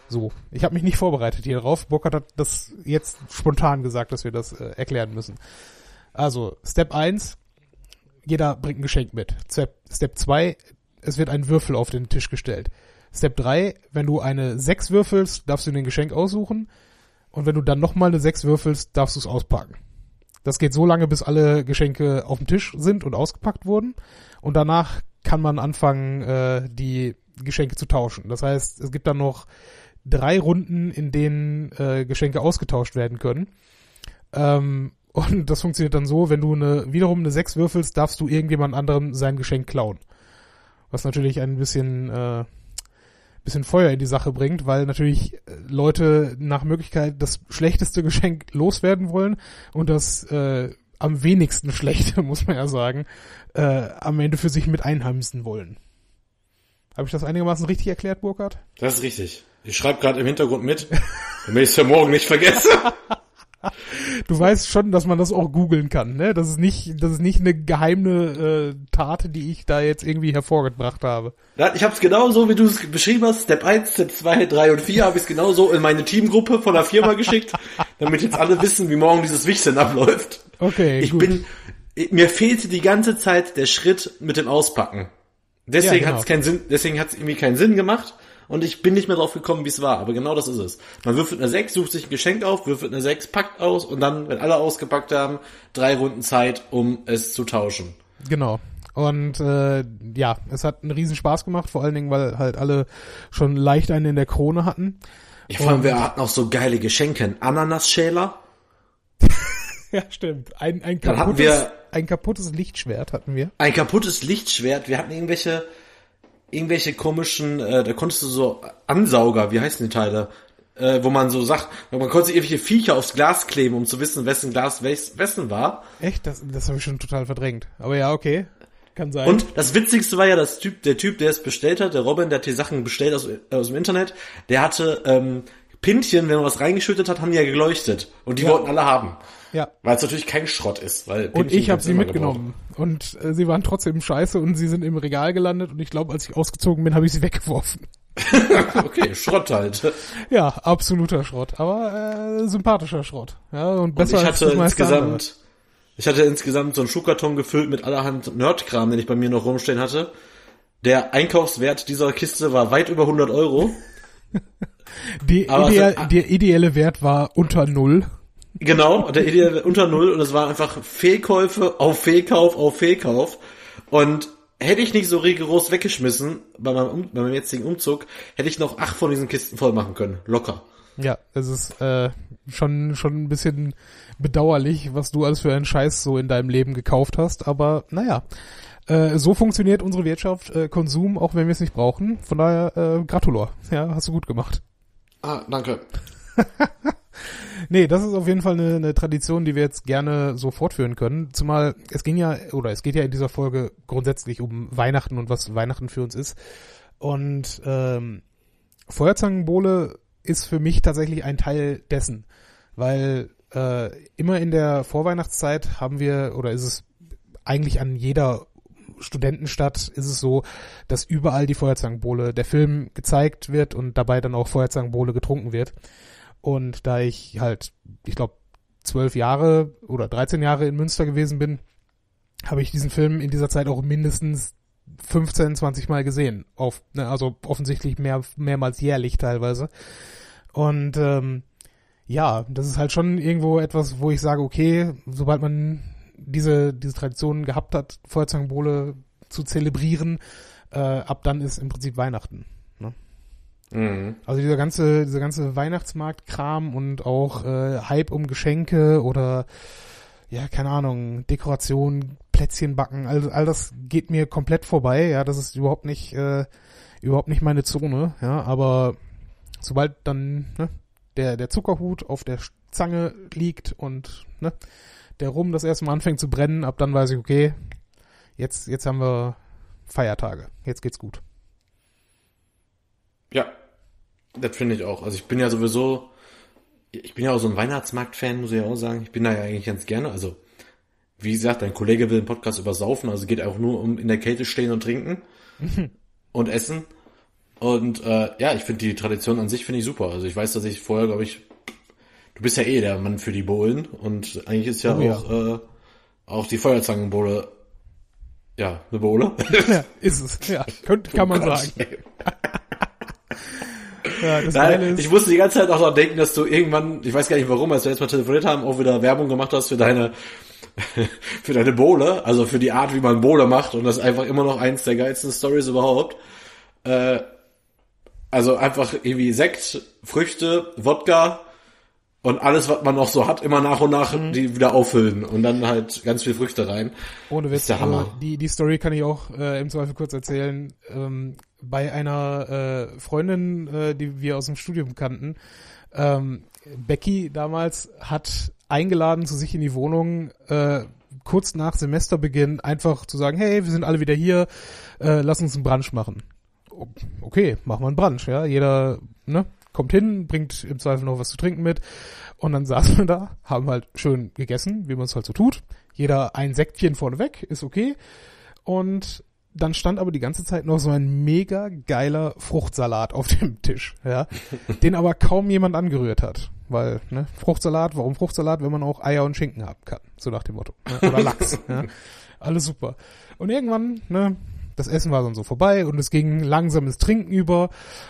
so. Ich habe mich nicht vorbereitet hier drauf. Burkhard hat das jetzt spontan gesagt, dass wir das äh, erklären müssen. Also, Step 1, jeder bringt ein Geschenk mit. Step, Step 2, es wird ein Würfel auf den Tisch gestellt. Step 3, wenn du eine 6 würfelst, darfst du den Geschenk aussuchen. Und wenn du dann nochmal eine 6 würfelst, darfst du es auspacken. Das geht so lange, bis alle Geschenke auf dem Tisch sind und ausgepackt wurden. Und danach kann man anfangen, äh, die Geschenke zu tauschen. Das heißt, es gibt dann noch drei Runden, in denen äh, Geschenke ausgetauscht werden können. Ähm, und das funktioniert dann so, wenn du eine, wiederum eine 6 würfelst, darfst du irgendjemand anderem sein Geschenk klauen. Was natürlich ein bisschen, äh, bisschen Feuer in die Sache bringt, weil natürlich äh, Leute nach Möglichkeit das schlechteste Geschenk loswerden wollen und das äh, am wenigsten schlechte, muss man ja sagen, äh, am Ende für sich mit einheimsen wollen. Habe ich das einigermaßen richtig erklärt, Burkhard? Das ist richtig. Ich schreibe gerade im Hintergrund mit, damit ich es für morgen nicht vergesse. Du weißt schon, dass man das auch googeln kann, ne? Das ist nicht, das ist nicht eine geheime äh, Tat, die ich da jetzt irgendwie hervorgebracht habe. Ich habe es genau so, wie du es beschrieben hast. Step 1, Step 2, 3 und 4 habe ich es genau so in meine Teamgruppe von der Firma geschickt, damit jetzt alle wissen, wie morgen dieses Wichteln abläuft. Okay, Ich gut. bin, mir fehlte die ganze Zeit der Schritt mit dem Auspacken. Deswegen Ja, genau. hat es keinen Sinn, deswegen hat es irgendwie keinen Sinn gemacht. Und ich bin nicht mehr drauf gekommen, wie es war. Aber genau das ist es. Man würfelt eine 6, sucht sich ein Geschenk auf, würfelt eine 6, packt aus und dann, wenn alle ausgepackt haben, drei Runden Zeit, um es zu tauschen. Genau. Und äh, ja, es hat einen riesen Spaß gemacht, vor allen Dingen, weil halt alle schon leicht einen in der Krone hatten. Ja, vor allem, wir hatten auch so geile Geschenke. Ein Ananasschäler. Ja, stimmt. Ein, ein, kaputtes, wir- ein kaputtes Lichtschwert hatten wir. ein kaputtes Lichtschwert. Wir hatten irgendwelche, irgendwelche komischen, äh, da konntest du so Ansauger, wie heißen die Teile? Äh, wo man so sagt, man konnte sich irgendwelche Viecher aufs Glas kleben, um zu wissen, wessen Glas wes- wessen war. Echt? Das, das habe ich schon total verdrängt. Aber ja, okay. Kann sein. Und das Witzigste war ja, das Typ, der Typ, der es bestellt hat, der Robin, der hat die Sachen bestellt aus, aus dem Internet, der hatte ähm, Pintchen, wenn man was reingeschüttet hat, haben die ja geleuchtet. Und die Ja. wollten alle haben. Ja. Weil es natürlich kein Schrott ist. Weil Und ich habe sie mitgenommen. Und äh, sie waren trotzdem scheiße und sie sind im Regal gelandet. Und ich glaube, als ich ausgezogen bin, habe ich sie weggeworfen. Okay, Schrott halt. Ja, absoluter Schrott. Aber äh, sympathischer Schrott. Ja, und Und besser ich als hatte das meiste andere. insgesamt, ich hatte insgesamt so einen Schuhkarton gefüllt mit allerhand Nerdkram, den ich bei mir noch rumstehen hatte. Der Einkaufswert dieser Kiste war weit über 100 Euro. Die, ideal, der ideelle Wert war unter null. Genau, der Ideal unter Null und es war einfach Fehlkäufe auf Fehlkauf auf Fehlkauf. Und hätte ich nicht so rigoros weggeschmissen bei meinem, um bei meinem jetzigen Umzug, hätte ich noch acht von diesen Kisten voll machen können. Locker. Ja, es ist äh, schon schon ein bisschen bedauerlich, was du alles für einen Scheiß so in deinem Leben gekauft hast. Aber naja, äh, so funktioniert unsere Wirtschaft, äh, Konsum, auch wenn wir es nicht brauchen. Von daher, äh, Gratulor. Ja, hast du gut gemacht. Ah, danke. Nee, das ist auf jeden Fall eine, eine Tradition, die wir jetzt gerne so fortführen können. Zumal es ging ja, oder es geht ja in dieser Folge grundsätzlich um Weihnachten und was Weihnachten für uns ist. Und ähm, Feuerzangenbowle ist für mich tatsächlich ein Teil dessen, weil äh, immer in der Vorweihnachtszeit haben wir, oder ist es eigentlich an jeder Studentenstadt ist es so, dass überall die Feuerzangenbowle, der Film gezeigt wird und dabei dann auch Feuerzangenbowle getrunken wird. Und da ich halt, ich glaube, zwölf Jahre oder 13 Jahre in Münster gewesen bin, habe ich diesen Film in dieser Zeit auch mindestens 15, 20 Mal gesehen. Auf, ne, also offensichtlich mehr, mehrmals jährlich teilweise. Und ähm, ja, das ist halt schon irgendwo etwas, wo ich sage, okay, sobald man diese, diese Tradition gehabt hat, Feuerzangenbowle zu zelebrieren, äh, ab dann ist im Prinzip Weihnachten. Mhm. Also dieser ganze, dieser ganze Weihnachtsmarktkram und auch äh, Hype um Geschenke oder ja, keine Ahnung, Dekoration, Plätzchen backen, all, all das geht mir komplett vorbei. Ja, das ist überhaupt nicht, äh, überhaupt nicht meine Zone. Ja, aber sobald dann ne, der der Zuckerhut auf der Zange liegt und ne, der Rum das erste Mal anfängt zu brennen, ab dann weiß ich, okay, jetzt, jetzt haben wir Feiertage. Jetzt geht's gut. Ja, das finde ich auch. Also ich bin ja sowieso, ich bin ja auch so ein Weihnachtsmarkt-Fan, muss ich auch sagen. Ich bin da ja eigentlich ganz gerne. Also, wie gesagt, dein Kollege will einen Podcast über Saufen, also geht auch nur um in der Kälte stehen und trinken und essen. Und äh, ja, ich finde die Tradition an sich finde ich super. Also ich weiß, dass ich vorher, glaube ich, du bist ja eh der Mann für die Bohlen und eigentlich ist ja Oh ja. auch äh, auch die Feuerzangenbowle ja eine Bowle. Ja, ist es. Ja, könnte, kann man Oh Gott. sagen. Ja, das Nein, ich musste die ganze Zeit auch noch denken, dass du irgendwann, ich weiß gar nicht warum, als wir jetzt mal telefoniert haben, auch wieder Werbung gemacht hast für deine für deine Bowle, also für die Art, wie man Bowle macht und das ist einfach immer noch eins der geilsten Stories überhaupt. Äh, also einfach irgendwie Sekt, Früchte, Wodka und alles, was man noch so hat, immer nach und nach Mhm. die wieder auffüllen und dann halt ganz viel Früchte rein. ohne Witz, ist der Hammer. also die, die Story kann ich auch äh, im Zweifel kurz erzählen. Ähm, bei einer äh, Freundin, äh, die wir aus dem Studium kannten, ähm, Becky damals hat eingeladen zu sich in die Wohnung, äh, kurz nach Semesterbeginn einfach zu sagen, hey, wir sind alle wieder hier, äh, lass uns einen Brunch machen. Okay, machen wir einen Brunch, ja. Jeder, ne, kommt hin, bringt im Zweifel noch was zu trinken mit. Und dann saßen wir da, haben halt schön gegessen, wie man es halt so tut. Jeder ein Säckchen vorneweg, ist okay. Und dann stand aber die ganze Zeit noch so ein mega geiler Fruchtsalat auf dem Tisch, ja, den aber kaum jemand angerührt hat. Weil, ne, Fruchtsalat, warum Fruchtsalat, wenn man auch Eier und Schinken haben kann? So nach dem Motto. Ne? Oder Lachs. ja. Alles super. Und irgendwann, ne, das Essen war dann so vorbei und es ging langsames Trinken über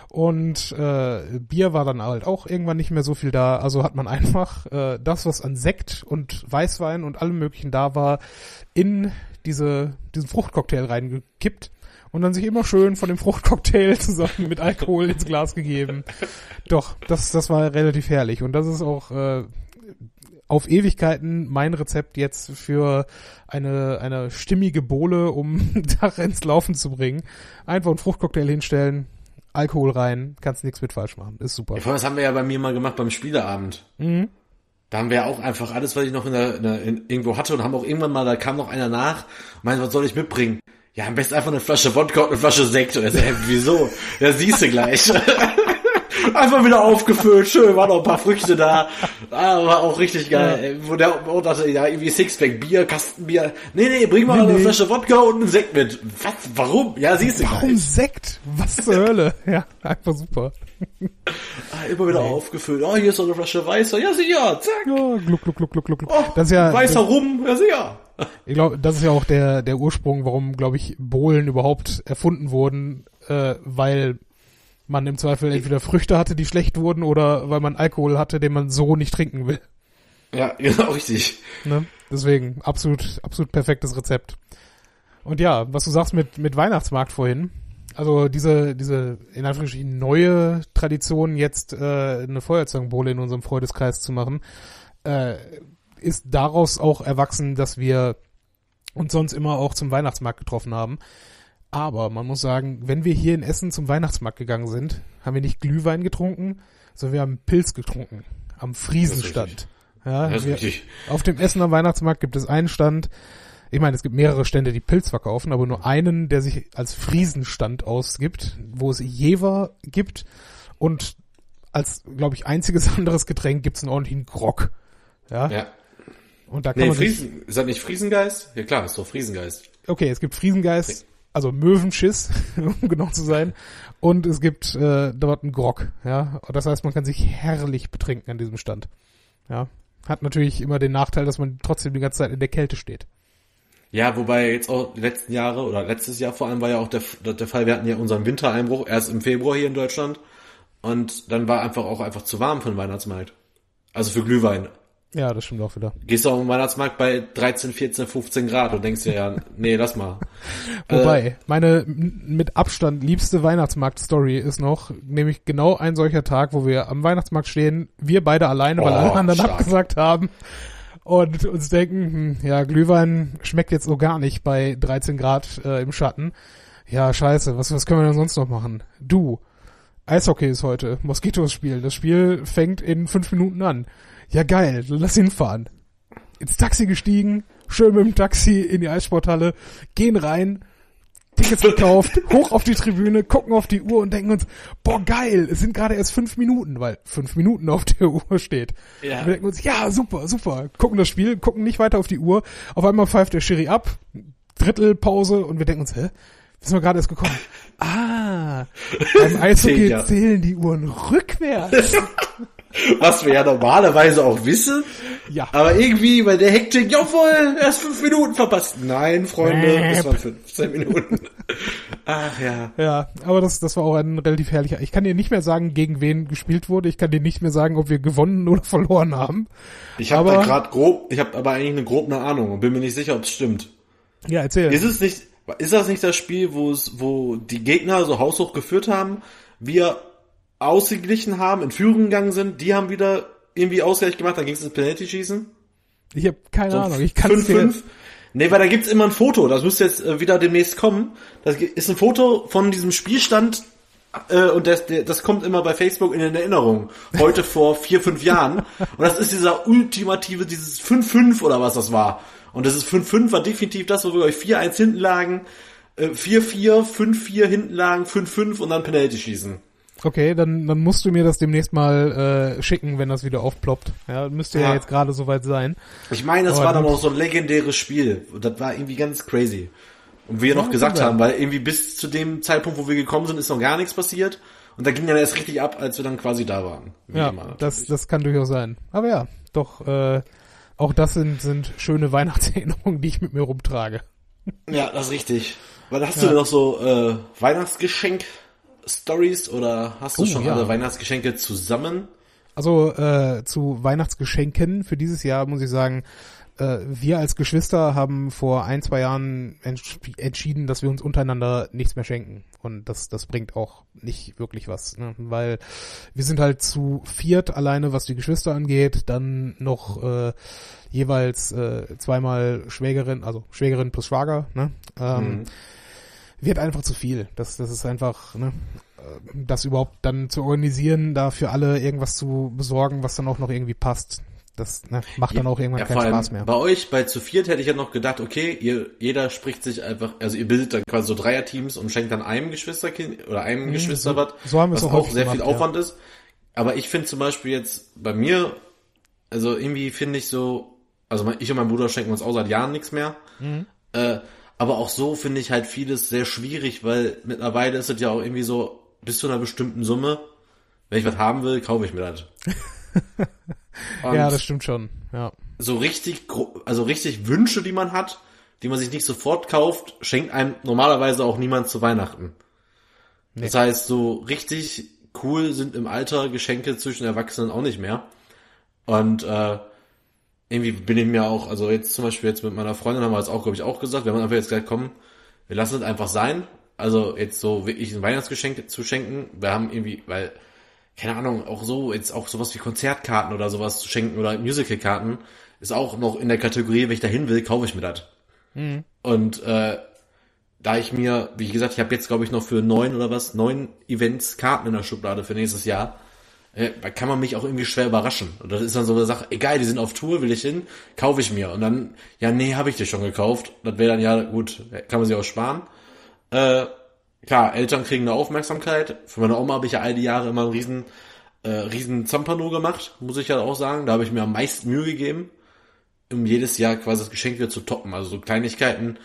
und äh, Bier war dann halt auch irgendwann nicht mehr so viel da. Also hat man einfach äh, das, was an Sekt und Weißwein und allem möglichen da war, in diese, diesen Fruchtcocktail reingekippt und dann sich immer schön von dem Fruchtcocktail zusammen mit Alkohol ins Glas gegeben. Doch, das, das war relativ herrlich und das ist auch äh, auf Ewigkeiten mein Rezept jetzt für eine, eine stimmige Bohle, um Dach ins Laufen zu bringen. Einfach einen Fruchtcocktail hinstellen, Alkohol rein, kannst nichts mit falsch machen. Ist super. Ja, das haben wir ja bei mir mal gemacht beim Spieleabend. Mhm. Da haben wir auch einfach alles, was ich noch in der, in der in, irgendwo hatte und haben auch irgendwann mal, da kam noch einer nach und meinte, was soll ich mitbringen? Ja, am besten einfach eine Flasche Wodka und eine Flasche Sekt. Und er hä, wieso? Ja, siehst du gleich. einfach wieder aufgefüllt, schön, waren noch ein paar Früchte da. Ah, war auch richtig geil. Wo der und dachte, ja, irgendwie Sixpack Bier, Kastenbier. Nee, nee, bring mal Nee, eine nee. Flasche Wodka und einen Sekt mit. Was? Warum? Ja, siehst du Warum. Sekt? Was zur Hölle? Ja, einfach super. Ah, immer wieder aufgefüllt. Oh, hier ist noch eine Flasche Weißer. Ja, sicher. Zack. Ja, gluck, gluck, gluck, gluck, gluck. Oh, Das ist ja, Weißer Rum. Ja, sicher. Ich glaube, das ist ja auch der, der Ursprung, warum, glaube ich, Bohlen überhaupt erfunden wurden, äh, weil man im Zweifel entweder Früchte hatte, die schlecht wurden, oder weil man Alkohol hatte, den man so nicht trinken will. Ja, genau, richtig. Ne? Deswegen absolut, absolut perfektes Rezept. Und ja, was du sagst mit, mit Weihnachtsmarkt vorhin, also diese, diese in Anführungsstrichen neue Tradition, jetzt äh, eine Feuerzangenbowle in unserem Freundeskreis zu machen, äh, ist daraus auch erwachsen, dass wir uns sonst immer auch zum Weihnachtsmarkt getroffen haben. Aber man muss sagen, wenn wir hier in Essen zum Weihnachtsmarkt gegangen sind, haben wir nicht Glühwein getrunken, sondern wir haben Pilz getrunken. Am Friesenstand. Ja, Das ist wir, richtig. auf dem Essen am Weihnachtsmarkt gibt es einen Stand. Ich meine, es gibt mehrere Stände, die Pilz verkaufen, aber nur einen, der sich als Friesenstand ausgibt, wo es Jever gibt und als, glaube ich, einziges anderes Getränk gibt es einen ordentlichen Grog. Ja. Ja. Und da kann Nee, man Friesen, ist das nicht Friesengeist? Ja klar, ist doch Friesengeist. okay, es gibt Friesengeist, also Möwenschiss, um genau zu sein, und es gibt äh, dort einen Grog. Ja. Das heißt, man kann sich herrlich betrinken an diesem Stand. Ja. Hat natürlich immer den Nachteil, dass man trotzdem die ganze Zeit in der Kälte steht. Ja, wobei jetzt auch die letzten Jahre oder letztes Jahr vor allem war ja auch der, der Fall, wir hatten ja unseren Wintereinbruch erst im Februar hier in Deutschland und dann war einfach auch einfach zu warm für den Weihnachtsmarkt. Also für Glühwein. Ja, das stimmt auch wieder. Gehst du auf den Weihnachtsmarkt bei 13, 14, 15 Grad und denkst dir ja, nee, lass mal. Wobei, meine m- mit Abstand liebste Weihnachtsmarkt-Story ist noch, nämlich genau ein solcher Tag, wo wir am Weihnachtsmarkt stehen, wir beide alleine, weil Oh, alle anderen stark. abgesagt haben und uns denken, hm, ja, Glühwein schmeckt jetzt so gar nicht bei 13 Grad äh, im Schatten. Ja, scheiße, was, was können wir denn sonst noch machen? Du, Eishockey ist heute, Moskitos spielen. Das Spiel fängt in fünf Minuten an. Ja, geil, lass hinfahren. Ins Taxi gestiegen, schön mit dem Taxi in die Eissporthalle, gehen rein, Tickets gekauft, hoch auf die Tribüne, gucken auf die Uhr und denken uns, boah geil, es sind gerade erst fünf Minuten, weil fünf Minuten auf der Uhr steht. Ja. Wir denken uns, ja, super, super. Gucken das Spiel, gucken nicht weiter auf die Uhr. Auf einmal pfeift der Schiri ab, Drittelpause und wir denken uns, hä? Wir sind wir gerade erst gekommen. Ah, beim Eishockey zählen die Uhren rückwärts. Was wir ja normalerweise auch wissen. Ja. Aber irgendwie bei der Hektik, jawohl, erst fünf Minuten verpasst. Nein, Freunde, es waren 15 Minuten. Ach ja. Ja, aber das, das war auch ein relativ herrlicher. Ich kann dir nicht mehr sagen, gegen wen gespielt wurde. Ich kann dir nicht mehr sagen, ob wir gewonnen oder verloren haben. Ich habe da gerade grob, ich habe aber eigentlich eine grobe Ahnung und bin mir nicht sicher, ob es stimmt. Ja, erzähl. Ist es nicht, ist das nicht das Spiel, wo es, wo die Gegner so haushoch geführt haben, wir ausgeglichen haben, in Führung gegangen sind, die haben wieder irgendwie Ausgleich gemacht, dann ging es ins Penalty-Schießen? Ich habe keine So Ahnung. Ich kann es. 5-5? Nee, weil da gibt's immer ein Foto, das müsste jetzt äh, wieder demnächst kommen. Das ist ein Foto von diesem Spielstand äh, und das, das kommt immer bei Facebook in den Erinnerungen. Heute vor vier, fünf Jahren. Und das ist dieser ultimative, dieses 5-5 oder was das war. Und das ist 5-5 war definitiv das, wo wir euch 4-1 hinten lagen, äh, 4-4, 5-4 hinten lagen, 5-5 und dann Penalty schießen. Okay, dann, dann musst du mir das demnächst mal äh, schicken, wenn das wieder aufploppt. Ja, müsste ja, Ja. jetzt gerade soweit sein. Ich meine, das Aber war dann auch so ein legendäres Spiel. Und das war irgendwie ganz crazy. Und wir noch kann gesagt haben, weil irgendwie bis zu dem Zeitpunkt, wo wir gekommen sind, ist noch gar nichts passiert. Und da ging dann erst richtig ab, als wir dann quasi da waren. Ja, das, das kann durchaus sein. Aber ja, doch, äh, auch das sind, sind schöne Weihnachtserinnerungen, die ich mit mir rumtrage. ja, das ist richtig. Weil hast Ja. du denn noch so äh, Weihnachtsgeschenk-Stories oder hast du Oh, schon ja. alle Weihnachtsgeschenke zusammen? Also äh, zu Weihnachtsgeschenken für dieses Jahr muss ich sagen, äh, wir als Geschwister haben vor ein, zwei Jahren entsch entschieden, dass wir uns untereinander nichts mehr schenken. Und das, das bringt auch nicht wirklich was. Ne? Weil wir sind halt zu viert alleine, was die Geschwister angeht, dann noch äh, jeweils äh, zweimal Schwägerin, also Schwägerin plus Schwager, ne? Ähm, Mhm. Wird einfach zu viel. Das, das ist einfach, ne, das überhaupt dann zu organisieren, da für alle irgendwas zu besorgen, was dann auch noch irgendwie passt. Das ne, macht dann auch irgendwann Ja, keinen Spaß mehr. Bei euch, bei zu viert hätte ich ja noch gedacht, okay, ihr, jeder spricht sich einfach, also ihr bildet dann quasi so Dreierteams und schenkt dann einem Geschwisterkind oder einem Geschwister so- was, so haben wir es was auch auch sehr viel gemacht, ja. Aufwand ist. Aber ich finde zum Beispiel jetzt bei mir, also irgendwie finde ich so, also ich und mein Bruder schenken uns auch seit Jahren nichts mehr. Mhm. Äh, aber auch so finde ich halt vieles sehr schwierig, weil mittlerweile ist es ja auch irgendwie so, bis zu einer bestimmten Summe, wenn ich was haben will, kaufe ich mir das. Ja, das stimmt schon. Ja. so richtig, also richtig Wünsche, die man hat, die man sich nicht sofort kauft, schenkt einem normalerweise auch niemand zu Weihnachten. Das heißt, so richtig cool sind im Alter Geschenke zwischen Erwachsenen auch nicht mehr. Und äh, irgendwie bin ich mir auch, also jetzt zum Beispiel jetzt mit meiner Freundin haben wir das auch, glaube ich, auch gesagt, wir haben einfach jetzt gesagt, komm, wir lassen es einfach sein. Also jetzt so wirklich ein Weihnachtsgeschenk zu schenken. Wir haben irgendwie, weil, keine Ahnung, auch so, jetzt auch sowas wie Konzertkarten oder sowas zu schenken oder Musicalkarten, ist auch noch in der Kategorie, wenn ich dahin will, kaufe ich mir das. Und äh, da ich mir, wie gesagt, ich habe jetzt glaube ich noch für neun oder was, neun Events Karten in der Schublade für nächstes Jahr, da kann man mich auch irgendwie schwer überraschen. Und das ist dann so eine Sache, egal, die sind auf Tour, will ich hin, kaufe ich mir. Und dann, ja, nee, habe ich dir schon gekauft. Das wäre dann ja gut, kann man sich auch sparen. Äh, klar, Eltern kriegen eine Aufmerksamkeit. Für meine Oma habe ich ja all die Jahre immer einen riesen, äh, riesen Zampano gemacht, muss ich ja auch sagen. Da habe ich mir am meisten Mühe gegeben, um jedes Jahr quasi das Geschenk wieder zu toppen. Also so Kleinigkeiten,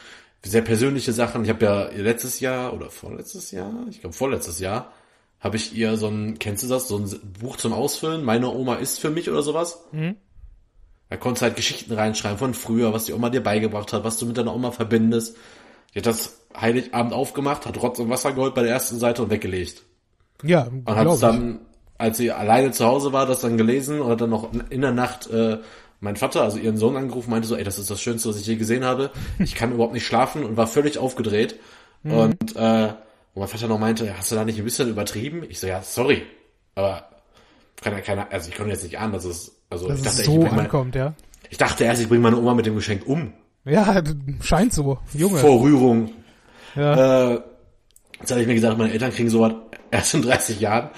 sehr persönliche Sachen. Ich habe ja letztes Jahr oder vorletztes Jahr, ich glaube vorletztes Jahr, habe ich ihr so ein, kennst du das, so ein Buch zum Ausfüllen, meine Oma ist für mich oder sowas. Da konntest du halt Geschichten reinschreiben von früher, was die Oma dir beigebracht hat, was du mit deiner Oma verbindest. Die hat das Heiligabend aufgemacht, hat Rotz und Wasser geholt bei der ersten Seite und weggelegt. Ja, Und hat es dann, als sie alleine zu Hause war, das dann gelesen und hat dann noch in der Nacht äh, mein Vater, also ihren Sohn angerufen, meinte so, ey, das ist das Schönste, was ich je gesehen habe. Ich kann überhaupt nicht schlafen und war völlig aufgedreht. Mhm. Und äh, wo mein Vater noch meinte, hast du da nicht ein bisschen übertrieben? Ich so, ja, sorry. Aber kann ja keiner, also ich konnte jetzt nicht ahnen, dass es, also Dass ich dachte, es ich, so mein, ankommt, ja. ich dachte erst, ich bringe meine Oma mit dem Geschenk um. Ja, scheint so, Junge. Vor Rührung. Ja. Äh, Jetzt habe ich mir gesagt, meine Eltern kriegen sowas erst in 30 Jahren.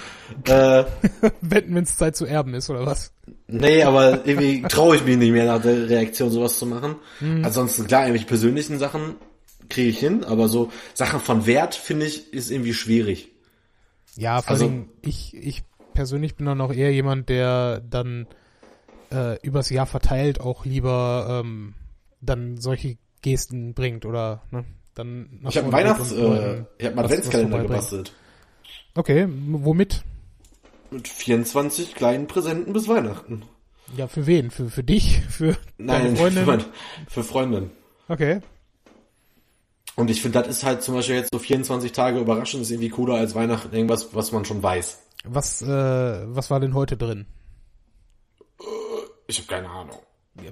Äh, Wenn es Zeit zu erben ist, oder was? nee, aber irgendwie traue ich mich nicht mehr nach der Reaktion sowas zu machen. Ansonsten, klar, irgendwelche persönlichen Sachen kriege ich hin, aber so Sachen von Wert, finde ich, ist irgendwie schwierig. Ja, vor Also- allem, ich, ich persönlich bin dann auch eher jemand, der dann äh, übers Jahr verteilt auch lieber ähm, dann solche Gesten bringt oder ne, dann Ich habe Weihnachts, und äh, ich habe einen Adventskalender gebastelt. Okay, womit? Mit 24 kleinen Präsenten bis Weihnachten. Ja, für wen? Für, für dich? Für deine Nein, Freundin? Für, mein, für Freundin. Okay. Und ich finde, das ist halt zum Beispiel jetzt so 24 Tage überraschend, ist irgendwie cooler als Weihnachten, irgendwas, was man schon weiß. Was, äh, was war denn heute drin? Ich habe keine Ahnung.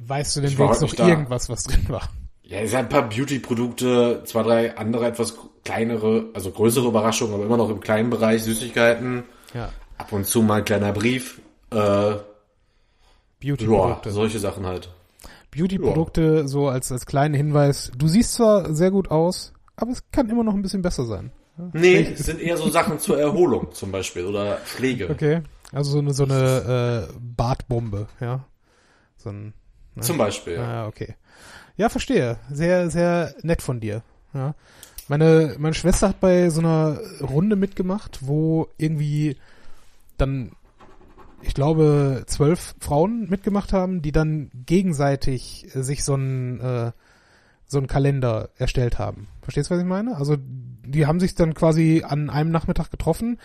Weißt du denn wenigstens noch da. irgendwas, was drin war? Ja, es sind ein paar Beauty-Produkte, zwei, drei andere etwas kleinere, also größere Überraschungen, aber immer noch im kleinen Bereich, Süßigkeiten. Ja. Ab und zu mal ein kleiner Brief. Äh, Beauty-Produkte. solche Sachen halt. Beauty-Produkte so als, als kleinen Hinweis. Du siehst zwar sehr gut aus, aber es kann immer noch ein bisschen besser sein. Nee, es sind eher so Sachen zur Erholung zum Beispiel oder Pflege. Okay. Also so eine, so eine äh, Bartbombe, ja. So ein, Zum Beispiel. Ja. ah, okay. Ja, verstehe. Sehr, sehr nett von dir. Ja. Meine, meine Schwester hat bei so einer Runde mitgemacht, wo irgendwie dann, ich glaube, zwölf Frauen mitgemacht haben, die dann gegenseitig äh, sich so einen, äh, so einen Kalender erstellt haben. Verstehst du, was ich meine? Also die haben sich dann quasi an einem Nachmittag getroffen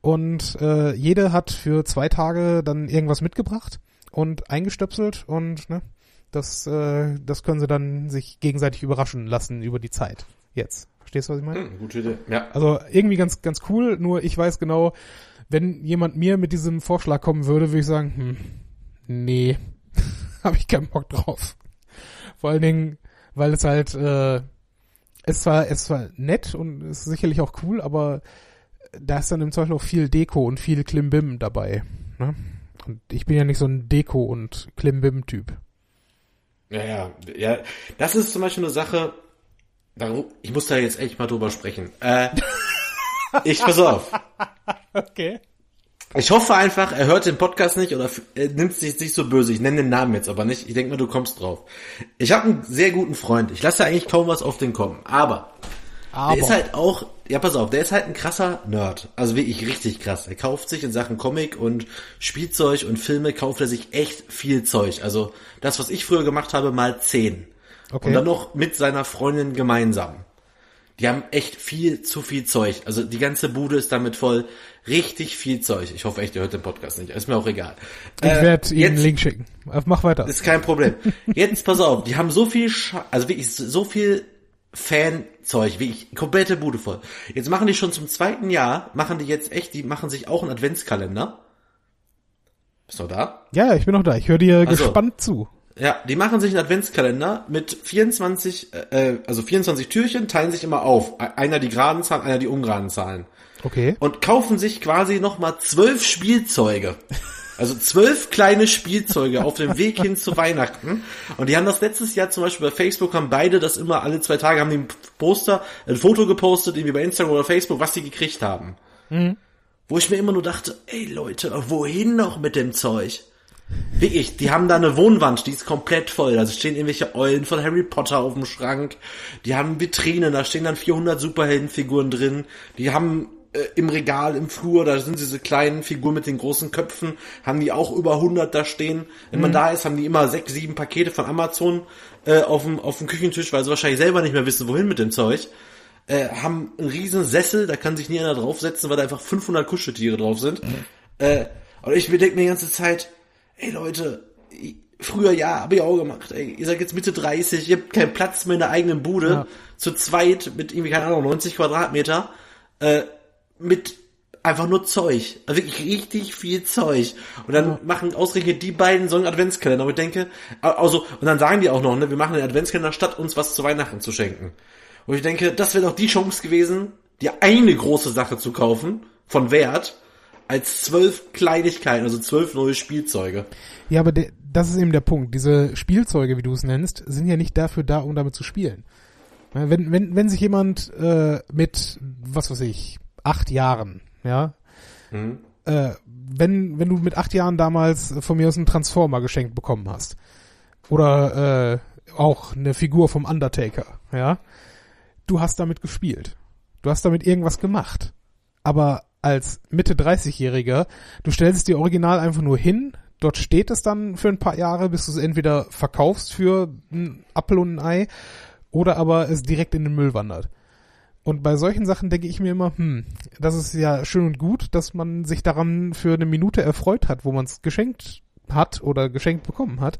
und äh, jede hat für zwei Tage dann irgendwas mitgebracht und eingestöpselt und ne, das, äh, das können sie dann sich gegenseitig überraschen lassen über die Zeit. Jetzt. Verstehst du, was ich meine? Hm, gute Idee. Ja. Also irgendwie ganz, ganz cool, nur ich weiß genau, wenn jemand mir mit diesem Vorschlag kommen würde, würde ich sagen, hm, nee, habe ich keinen Bock drauf. Vor allen Dingen, weil es halt, äh, es war, es war nett und ist sicherlich auch cool, aber da ist dann im Zweifel auch viel Deko und viel Klimbim dabei. Ne? Und ich bin ja nicht so ein Deko- und Klimbim-Typ. Ja, ja, ja. Das ist zum Beispiel eine Sache, darum- ich muss da jetzt echt mal drüber sprechen. Äh, ich, pass auf. Okay. Ich hoffe einfach, er hört den Podcast nicht oder er nimmt sich nicht so böse. Ich nenne den Namen jetzt aber nicht. Ich denke mal, du kommst drauf. Ich habe einen sehr guten Freund. Ich lasse eigentlich kaum was auf den kommen. Aber, Aber, der ist halt auch, ja pass auf, der ist halt ein krasser Nerd. Also wirklich richtig krass. Er kauft sich in Sachen Comic und Spielzeug und Filme, kauft er sich echt viel Zeug. Also das, was ich früher gemacht habe, mal zehn. Okay. Und dann noch mit seiner Freundin gemeinsam. Die haben echt viel zu viel Zeug. Also die ganze Bude ist damit voll. Richtig viel Zeug. Ich hoffe echt, ihr hört den Podcast nicht. Ist mir auch egal. ich Äh, werde Ihnen einen Link schicken. Äh, Mach weiter. Ist kein Problem. Jetzt pass auf, die haben so viel, Scha also wirklich so viel Fanzeug, wie ich, komplette Bude voll. Jetzt machen die schon zum zweiten Jahr, machen die jetzt echt, die machen sich auch einen Adventskalender. Bist du noch da? Ja, ich bin noch da. Ich höre dir Ach so. gespannt zu. Ja, die machen sich einen Adventskalender mit 24, äh, also 24 Türchen, teilen sich immer auf. Einer die geraden Zahlen, einer die ungeraden Zahlen. Okay. Und kaufen sich quasi nochmal zwölf Spielzeuge. Also zwölf kleine Spielzeuge auf dem Weg hin zu Weihnachten. Und die haben das letztes Jahr zum Beispiel bei Facebook, haben beide das immer alle zwei Tage, haben die ein Poster, ein Foto gepostet, irgendwie bei Instagram oder Facebook, was die gekriegt haben. Wo ich mir immer nur dachte, ey Leute, wohin noch mit dem Zeug? Wirklich, die haben da eine Wohnwand, die ist komplett voll. Da stehen irgendwelche Eulen von Harry Potter auf dem Schrank. Die haben Vitrinen, da stehen dann 400 Superheldenfiguren drin. Die haben äh, im Regal, im Flur, da sind diese kleinen Figuren mit den großen Köpfen, haben die auch über 100 da stehen. Wenn man da ist, haben die immer sechs, sieben Pakete von Amazon äh, auf, dem, auf dem Küchentisch, weil sie wahrscheinlich selber nicht mehr wissen, wohin mit dem Zeug. Äh, haben einen riesen Sessel, da kann sich nie einer draufsetzen, weil da einfach 500 Kuscheltiere drauf sind. Äh, und ich denke mir die ganze Zeit, ey Leute, früher ja, hab ich auch gemacht, ey, ihr seid jetzt Mitte 30, ihr habt keinen Platz mehr in der eigenen Bude, Ja. zu zweit mit irgendwie, keine Ahnung, 90 Quadratmeter, äh, mit einfach nur Zeug. Also wirklich richtig viel Zeug. Und dann machen ausgerechnet die beiden so einen Adventskalender. Und ich denke, also, und dann sagen die auch noch, ne, wir machen den Adventskalender, statt uns was zu Weihnachten zu schenken. Und ich denke, das wäre doch die Chance gewesen, dir eine große Sache zu kaufen, von Wert, als zwölf Kleinigkeiten, also zwölf neue Spielzeuge. Ja, aber der, das ist eben der Punkt. Diese Spielzeuge, wie du es nennst, sind ja nicht dafür da, um damit zu spielen. Wenn, wenn, wenn sich jemand äh, mit, was weiß ich, acht Jahren, ja, Mhm. äh, wenn, wenn du mit acht Jahren damals von mir aus einen Transformer geschenkt bekommen hast, oder äh, auch eine Figur vom Undertaker, ja, du hast damit gespielt. Du hast damit irgendwas gemacht. Aber als Mitte 30-Jähriger, du stellst es dir original einfach nur hin, dort steht es dann für ein paar Jahre, bis du es entweder verkaufst für einen Apfel und ein Ei oder aber es direkt in den Müll wandert. Und bei solchen Sachen denke ich mir immer, hm, das ist ja schön und gut, dass man sich daran für eine Minute erfreut hat, wo man es geschenkt hat oder geschenkt bekommen hat.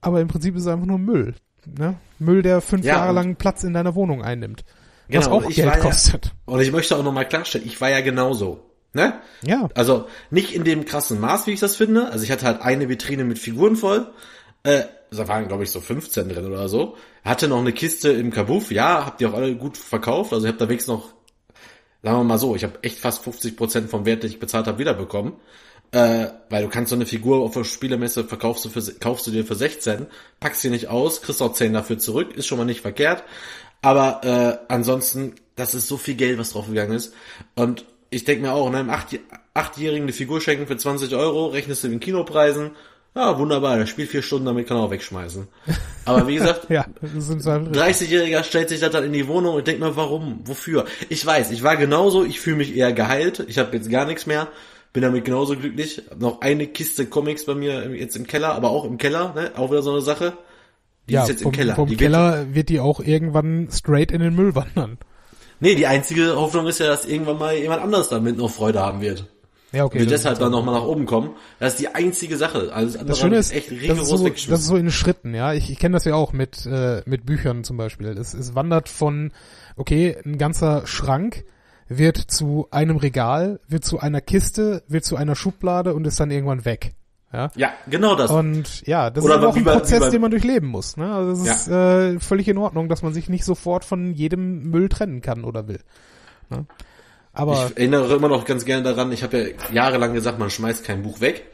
Aber im Prinzip ist es einfach nur Müll. Ne? Müll, der fünf Ja, Jahre lang Platz in deiner Wohnung einnimmt. Was Genau, auch ich Geld ja- kostet. Und ich möchte auch nochmal klarstellen, ich war ja genauso. Ne? Ja. Also nicht in dem krassen Maß, wie ich das finde. Also ich hatte halt eine Vitrine mit Figuren voll. Äh, da waren, glaube ich, so 15 drin oder so. Hatte noch eine Kiste im Kabuff. Ja, habt ihr auch alle gut verkauft. Also ich habe da wenigstens noch, sagen wir mal so, ich habe echt fast 50% vom Wert, den ich bezahlt habe, wiederbekommen. Äh, weil du kannst so eine Figur auf der Spielemesse verkaufst du für, kaufst du dir für 16, packst sie nicht aus, kriegst auch 10 dafür zurück, ist schon mal nicht verkehrt. Aber äh, ansonsten, das ist so viel Geld, was draufgegangen ist. Und ich denke mir auch, ne, einem Acht, Achtjährigen eine Figur schenken für 20 Euro, rechnest du den Kinopreisen. Ja, wunderbar, der spielt vier Stunden, damit kann er auch wegschmeißen. Aber wie gesagt, Ja, das sind so 30-Jähriger stellt sich das dann in die Wohnung und denkt mir, warum? Wofür? Ich weiß, ich war genauso, ich fühle mich eher geheilt, ich habe jetzt gar nichts mehr, bin damit genauso glücklich. Hab noch eine Kiste Comics bei mir jetzt im Keller, aber auch im Keller, ne? Auch wieder so eine Sache. Die ja, ist jetzt vom, im Keller. vom die wird, Keller wird die auch irgendwann straight in den Müll wandern. nee, die einzige Hoffnung ist ja, dass irgendwann mal jemand anderes damit noch Freude haben wird. Ja, okay. Und deshalb dann nochmal nach oben kommen. Das ist die einzige Sache. Andere Das Schöne ist, echt das ist, so, das ist so in Schritten, ja. Ich, ich kenne das ja auch mit, äh, mit Büchern zum Beispiel. Es, es wandert von, okay, ein ganzer Schrank wird zu einem Regal, wird zu einer Kiste, wird zu einer Schublade und ist dann irgendwann weg. Ja. Ja, genau das. Und ja, das Oder ist auch ein bei- Prozess, bei- den man durchleben muss. Ne? Also es Ja. ist äh, völlig in Ordnung, dass man sich nicht sofort von jedem Müll trennen kann oder will. Ne? Aber Ich erinnere immer noch ganz gerne daran, ich habe ja jahrelang gesagt, man schmeißt kein Buch weg.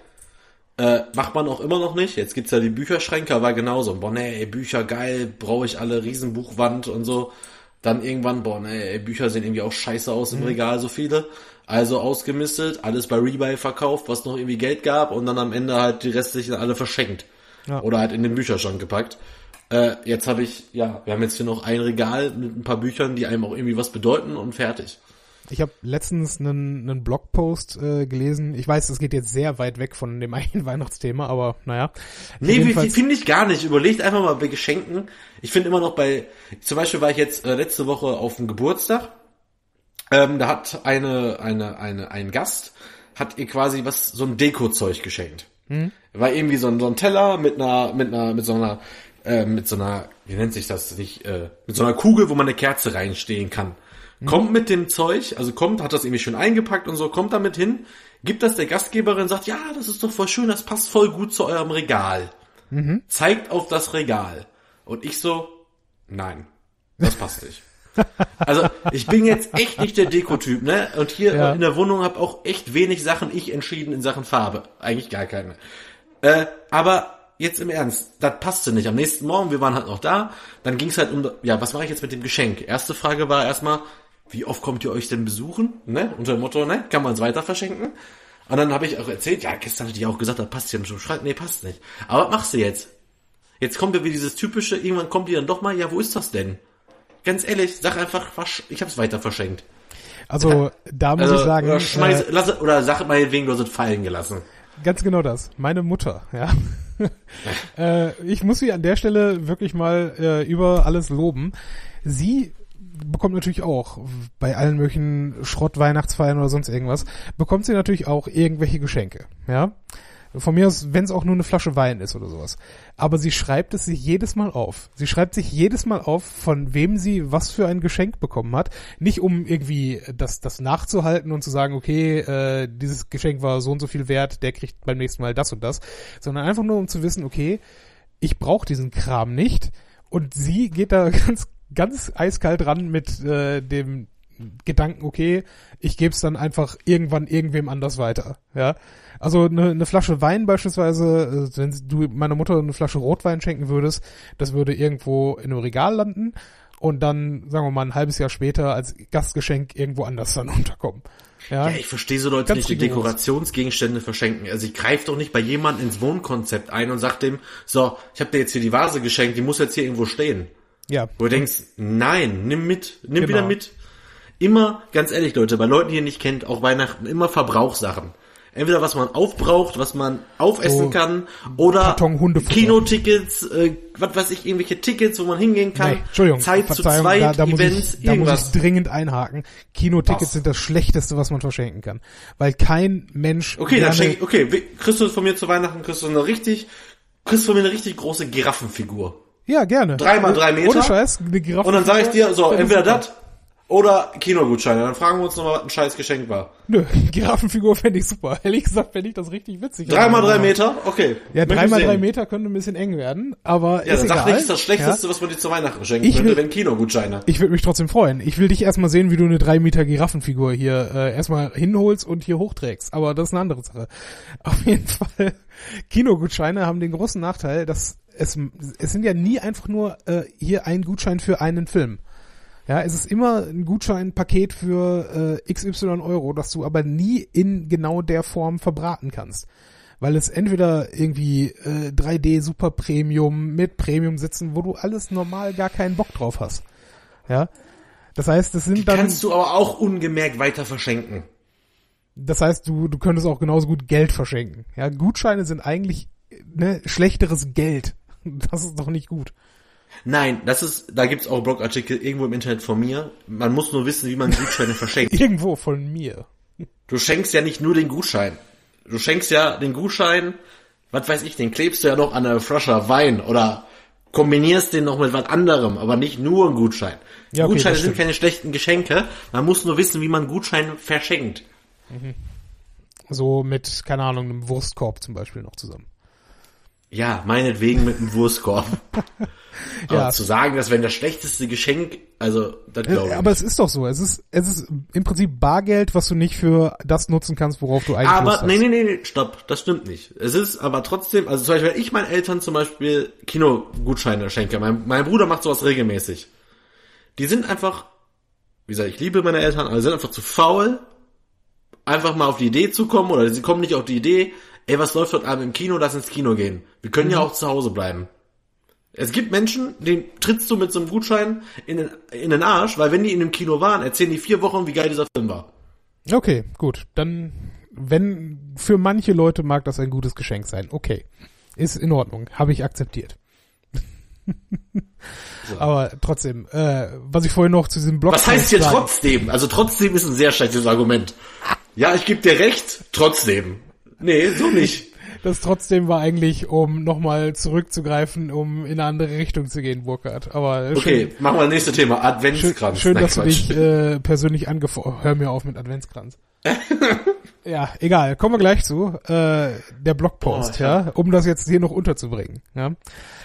Äh, macht man auch immer noch nicht. Jetzt gibt's ja die Bücherschränke, aber genauso. Boah, nee, ey, Bücher geil, brauche ich alle, Riesenbuchwand und so. Dann irgendwann, boah, nee, ey, Bücher sehen irgendwie auch scheiße aus Mhm. im Regal, so viele. Also ausgemistet, alles bei Rebuy verkauft, was noch irgendwie Geld gab und dann am Ende halt die restlichen alle verschenkt. Ja. Oder halt in den Bücherschrank gepackt. Äh, jetzt habe ich, ja, wir haben jetzt hier noch ein Regal mit ein paar Büchern, die einem auch irgendwie was bedeuten und fertig. Ich habe letztens einen, einen Blogpost äh, gelesen. Ich weiß, es geht jetzt sehr weit weg von dem eigentlichen Weihnachtsthema, aber naja. Nee, finde ich gar nicht. Überlegt einfach mal bei Geschenken. Ich finde immer noch bei, zum Beispiel war ich jetzt äh, letzte Woche auf dem Geburtstag. Ähm, da hat eine, eine, eine, ein Gast, hat ihr quasi was, so ein Deko-Zeug geschenkt. War irgendwie so ein, so ein Teller mit einer, mit einer, mit so einer, äh, mit so einer, wie nennt sich das nicht, äh, mit so einer Kugel, wo man eine Kerze reinstehen kann. Kommt mit dem Zeug, also kommt, hat das irgendwie schön eingepackt und so, kommt damit hin, gibt das der Gastgeberin, sagt, ja, das ist doch voll schön, das passt voll gut zu eurem Regal. Zeigt auf das Regal. Und ich so, nein, das passt nicht. Also ich bin jetzt echt nicht der Dekotyp, ne? Und hier Ja. in der Wohnung habe auch echt wenig Sachen ich entschieden in Sachen Farbe. Eigentlich gar keine. Äh, aber jetzt im Ernst, das passte nicht. Am nächsten Morgen, wir waren halt noch da, dann ging es halt um, ja, was mache ich jetzt mit dem Geschenk? Erste Frage war erstmal, wie oft kommt ihr euch denn besuchen? Ne? Unter dem Motto, ne? Kann man es weiter verschenken? Und dann habe ich auch erzählt, ja, gestern hatte ich auch gesagt, das passt ja zum Schrank. Nee, passt nicht. Aber was machst du jetzt? Jetzt kommt ja wie dieses typische, irgendwann kommt die dann doch mal, ja, wo ist das denn? Ganz ehrlich, sag einfach, ich hab's weiter verschenkt. Also da muss Also, ich sagen, oder, schmeiß, äh, lass, oder sag mal wegen, du hast es fallen gelassen. ganz genau das. Meine Mutter, ja. äh, ich muss sie an der Stelle wirklich mal äh, über alles loben. Sie bekommt natürlich auch bei allen möglichen Schrott-Weihnachtsfeiern oder sonst irgendwas, bekommt sie natürlich auch irgendwelche Geschenke, ja. Von mir aus, wenn es auch nur eine Flasche Wein ist oder sowas. Aber sie schreibt es sich jedes Mal auf. Sie schreibt sich jedes Mal auf, von wem sie was für ein Geschenk bekommen hat. Nicht um irgendwie das, das nachzuhalten und zu sagen, okay, äh, dieses Geschenk war so und so viel wert, der kriegt beim nächsten Mal das und das. Sondern einfach nur um zu wissen, okay, ich brauche diesen Kram nicht. Und sie geht da ganz, ganz eiskalt ran mit äh, dem Gedanken, okay, ich gebe es dann einfach irgendwann irgendwem anders weiter. Ja, also eine, eine Flasche Wein beispielsweise, äh, wenn du meiner Mutter eine Flasche Rotwein schenken würdest, das würde irgendwo in einem Regal landen und dann, sagen wir mal, ein halbes Jahr später als Gastgeschenk irgendwo anders dann unterkommen. Ja, Ja, ich verstehe so Leute nicht, die. Dekorationsgegenstände verschenken. Also ich greife doch nicht bei jemandem ins Wohnkonzept ein und sag dem, so, ich habe dir jetzt hier die Vase geschenkt, die muss jetzt hier irgendwo stehen. ja. Wo du denkst, nein, nimm mit, nimm Genau. wieder mit. Immer, ganz ehrlich Leute, bei Leuten, die ihr nicht kennt, auch Weihnachten, immer Verbrauchssachen. Entweder was man aufbraucht, was man aufessen So kann, oder. Kinotickets, äh, was weiß ich, irgendwelche Tickets, wo man hingehen kann. Nee, Entschuldigung, Zeit zu zweit, da, da, muss Events, ich, da muss irgendwas. ich dringend einhaken. Kinotickets sind das Schlechteste, was man verschenken kann. Weil kein Mensch Okay, dann gerne- schenk, okay, kriegst du von mir zu Weihnachten, kriegst du eine richtig, kriegst du von mir eine richtig große Giraffenfigur. Ja, gerne. Drei mal drei Meter. Ohne Scheiß, eine Giraffe. Und dann sage ich dir, so, entweder das oder Kinogutscheine. Dann fragen wir uns nochmal, was ein scheiß Geschenk war. Nö, Giraffenfigur fände ich super. Ehrlich gesagt fände ich das richtig witzig. Drei mal drei Meter? Okay. Ja, Möchte drei. Meter könnte ein bisschen eng werden, aber Ja, ist sag egal. nicht, das ist das Schlechteste, Ja? was man dir zu Weihnachten schenken Ich könnte, will- wenn Kinogutscheine. Ich würde mich trotzdem freuen. Ich will dich erstmal sehen, wie du eine drei Meter Giraffenfigur hier äh, erstmal hinholst und hier hochträgst. Aber das ist eine andere Sache. Auf jeden Fall, Kinogutscheine haben den großen Nachteil, dass es, es sind ja nie einfach nur äh, hier ein Gutschein für einen Film. Ja, es ist immer ein Gutscheinpaket für äh, XY Euro, das du aber nie in genau der Form verbraten kannst. Weil es entweder irgendwie äh, 3D Super Premium mit Premium sitzen, wo du alles normal gar keinen Bock drauf hast. Ja. Das heißt, es sind dann, Kannst du aber auch ungemerkt weiter verschenken. das heißt, du, du könntest auch genauso gut Geld verschenken. Ja, Gutscheine sind eigentlich ne, schlechteres Geld. Das ist doch nicht gut. Nein, das ist, da gibt's auch Blogartikel irgendwo im Internet von mir. Man muss nur wissen, wie man Gutscheine verschenkt. Irgendwo von mir. Du schenkst ja nicht nur den Gutschein. Du schenkst ja den Gutschein, was weiß ich, den klebst du ja noch an einer Flasche Wein oder kombinierst den noch mit was anderem, aber nicht nur ein Gutschein. Ja, okay, Gutscheine sind keine schlechten Geschenke. Man muss nur wissen, wie man Gutscheine verschenkt. So mit, keine Ahnung, einem Wurstkorb zum Beispiel noch zusammen. Ja, meinetwegen mit einem Wurstkorb. Aber Ja. zu sagen, das wäre das schlechteste Geschenk, also, das glaube ich. Äh, Aber es ist doch so. Es ist, es ist im Prinzip Bargeld, was du nicht für das nutzen kannst, worauf du eigentlich Lust Aber hast. nee, nee, nee, nee, stopp, das stimmt nicht. Es ist aber trotzdem, also zum Beispiel, wenn ich meinen Eltern zum Beispiel Kinogutscheine schenke, mein, mein Bruder macht sowas regelmäßig. Die sind einfach, wie gesagt, ich liebe meine Eltern, aber sind einfach zu faul, einfach mal auf die Idee zu kommen, oder sie kommen nicht auf die Idee, ey, was läuft heute Abend im Kino, lass ins Kino gehen. Wir können Mhm. ja auch zu Hause bleiben. Es gibt Menschen, denen trittst du mit so einem Gutschein in den, in den Arsch, weil wenn die in dem Kino waren, erzählen die vier Wochen, wie geil dieser Film war. Okay, gut. Dann, wenn für manche Leute mag das ein gutes Geschenk sein. Okay. Ist in Ordnung. Habe ich akzeptiert. Aber trotzdem, äh, was ich vorhin noch zu diesem Blog. Was heißt hier trotzdem? Also trotzdem ist ein sehr schlechtes Argument. Ja, ich gebe dir recht, trotzdem. Nee, so nicht. Das trotzdem war eigentlich, um nochmal zurückzugreifen, um in eine andere Richtung zu gehen, Burkhard. Aber schön, Okay, machen wir das nächste Thema. schön, Adventskranz. schön Nein, dass du Quatsch. dich äh, persönlich angefordert Hör mir auf mit Adventskranz. ja, egal. Kommen wir gleich zu. Äh, der Blogpost, Oh, ja, um das jetzt hier noch unterzubringen. Ja,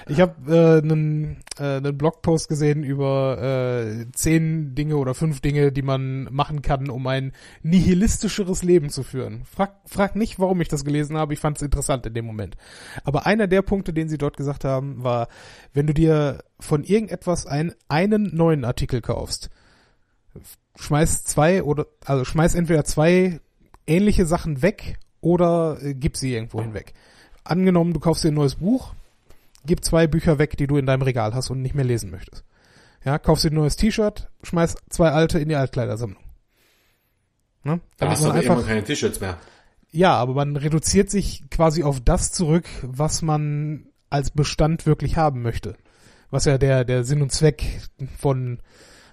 ich habe äh, einen äh, einen Blogpost gesehen über äh, zehn Dinge oder fünf Dinge, die man machen kann, um ein nihilistischeres Leben zu führen. Frag, frag nicht, warum ich das gelesen habe. Ich fand es interessant in dem Moment. Aber einer der Punkte, den sie dort gesagt haben, war, wenn du dir von irgendetwas ein, einen neuen Artikel kaufst, schmeiß zwei oder also schmeiß entweder zwei ähnliche Sachen weg oder äh, gib sie irgendwo hinweg. Angenommen, du kaufst dir ein neues Buch, gib zwei Bücher weg, die du in deinem Regal hast und nicht mehr lesen möchtest. Ja, kaufst dir ein neues T-Shirt, schmeiß zwei alte in die Altkleidersammlung. Ne? Da hast du man einfach, keine T-Shirts mehr. ja, aber man reduziert sich quasi auf das zurück, was man als Bestand wirklich haben möchte. Was ja der, der Sinn und Zweck von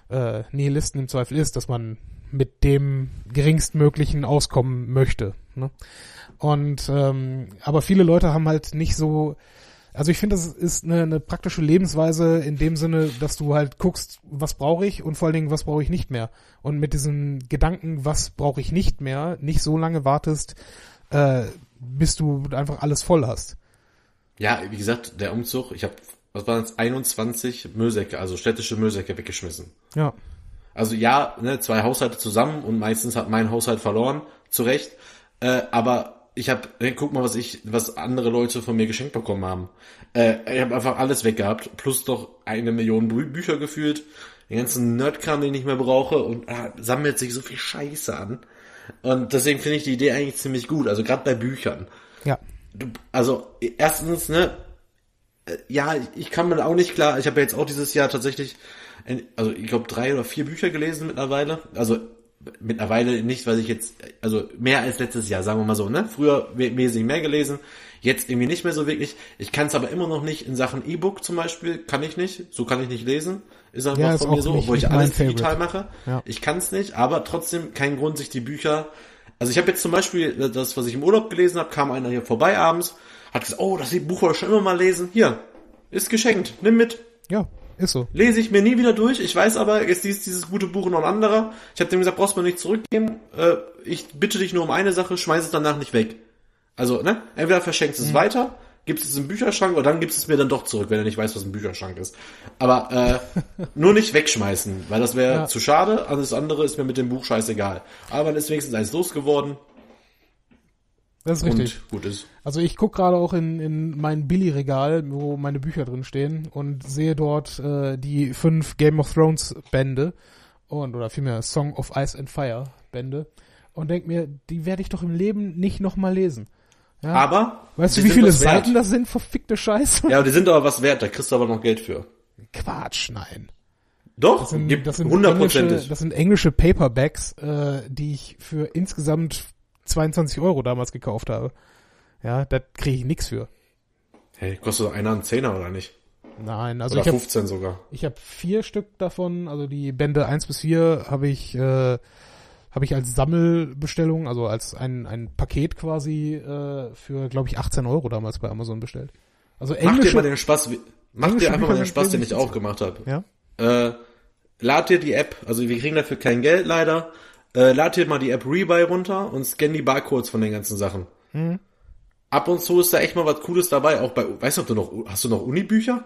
äh, Nihilisten im Zweifel ist, dass man mit dem geringstmöglichen auskommen möchte. Ne? Und ähm, aber viele Leute haben halt nicht so also ich finde, das ist eine, eine praktische Lebensweise in dem Sinne, dass du halt guckst, was brauche ich und vor allen Dingen, was brauche ich nicht mehr. Und mit diesem Gedanken, was brauche ich nicht mehr, nicht so lange wartest, äh, bis du einfach alles voll hast. Ja, wie gesagt, der Umzug, ich habe, was waren das, 21 Müllsäcke, also städtische Müllsäcke weggeschmissen. Ja. Also ja, ne, zwei Haushalte zusammen und meistens hat mein Haushalt verloren, zu Recht. Äh, aber ich habe, hey, guck mal, was ich, was andere Leute von mir geschenkt bekommen haben. Äh, ich habe einfach alles weggehabt, plus doch eine Million Bü Bücher gefühlt, den ganzen Nerdkram, den ich nicht mehr brauche und ah, sammelt sich so viel Scheiße an. Und deswegen finde ich die Idee eigentlich ziemlich gut, also gerade bei Büchern. Ja. Du, also erstens, ne, äh, ja, ich kann mir auch nicht klar, ich habe ja jetzt auch dieses Jahr tatsächlich, also ich glaube drei oder vier Bücher gelesen mittlerweile. Also mittlerweile nicht, weil ich jetzt, also mehr als letztes Jahr, sagen wir mal so, ne? Früher wesentlich mehr gelesen, jetzt irgendwie nicht mehr so wirklich. Ich kann es aber immer noch nicht in Sachen E-Book zum Beispiel, kann ich nicht, so kann ich nicht lesen. Ist einfach Ja, ist von mir auch so, nicht- obwohl ich alles Favorite. digital mache. Ja. Ich kann es nicht, aber trotzdem kein Grund, sich die Bücher. Also ich habe jetzt zum Beispiel das, was ich im Urlaub gelesen habe, kam einer hier vorbei abends, hat gesagt, oh, das Buch wollte ich schon immer mal lesen. Hier, ist geschenkt, nimm mit. Ja, ist so. Lese ich mir nie wieder durch. Ich weiß aber, jetzt ist dieses gute Buch noch ein anderer. Ich habe dem gesagt, brauchst du mir nicht zurückgeben. Äh, ich bitte dich nur um eine Sache, schmeiß es danach nicht weg. Also, ne? Entweder verschenkst es weiter, gibst es im Bücherschrank oder dann gibst es mir dann doch zurück, wenn du nicht weißt, was im Bücherschrank ist. Aber äh, nur nicht wegschmeißen, weil das wäre Ja. zu schade. Alles andere ist mir mit dem Buch scheißegal. Aber dann ist wenigstens eins losgeworden Das ist richtig. und gut ist. Also ich guck gerade auch in, in mein Billy-Regal, wo meine Bücher drin stehen und sehe dort äh, die fünf Game of Thrones Bände und oder vielmehr Song of Ice and Fire Bände und denk mir, die werde ich doch im Leben nicht nochmal lesen. Ja? Aber weißt du, wie viele. Seiten das sind? Verfickte Scheiße. Ja, die sind aber was wert, da kriegst du aber noch Geld für. Quatsch, nein. Doch, Das sind, gibt das sind englische, hundertprozentig. das sind englische Paperbacks, äh, die ich für insgesamt 22 Euro damals gekauft habe. Ja, da kriege ich nix für. Hey, kostet einer einen Zehner oder nicht? Nein, also Oder ich habe 15 sogar. Ich habe vier Stück davon, also die Bände 1 bis 4 habe ich, äh, habe ich als Sammelbestellung, also als ein, ein Paket quasi äh, für, glaube ich, 18 Euro damals bei Amazon bestellt. Also Mach dir englische, mal den Spaß, mach englische dir einfach mal den Spaß, den ich auch gemacht habe. ja, Äh, lad dir die App, also wir kriegen dafür kein Geld leider. Äh, lad dir mal die App Rebuy runter und scan die Barcodes von den ganzen Sachen. Mhm. Ab und zu ist da echt mal was Cooles dabei, auch bei, weißt du, ob du noch, hast du noch Unibücher?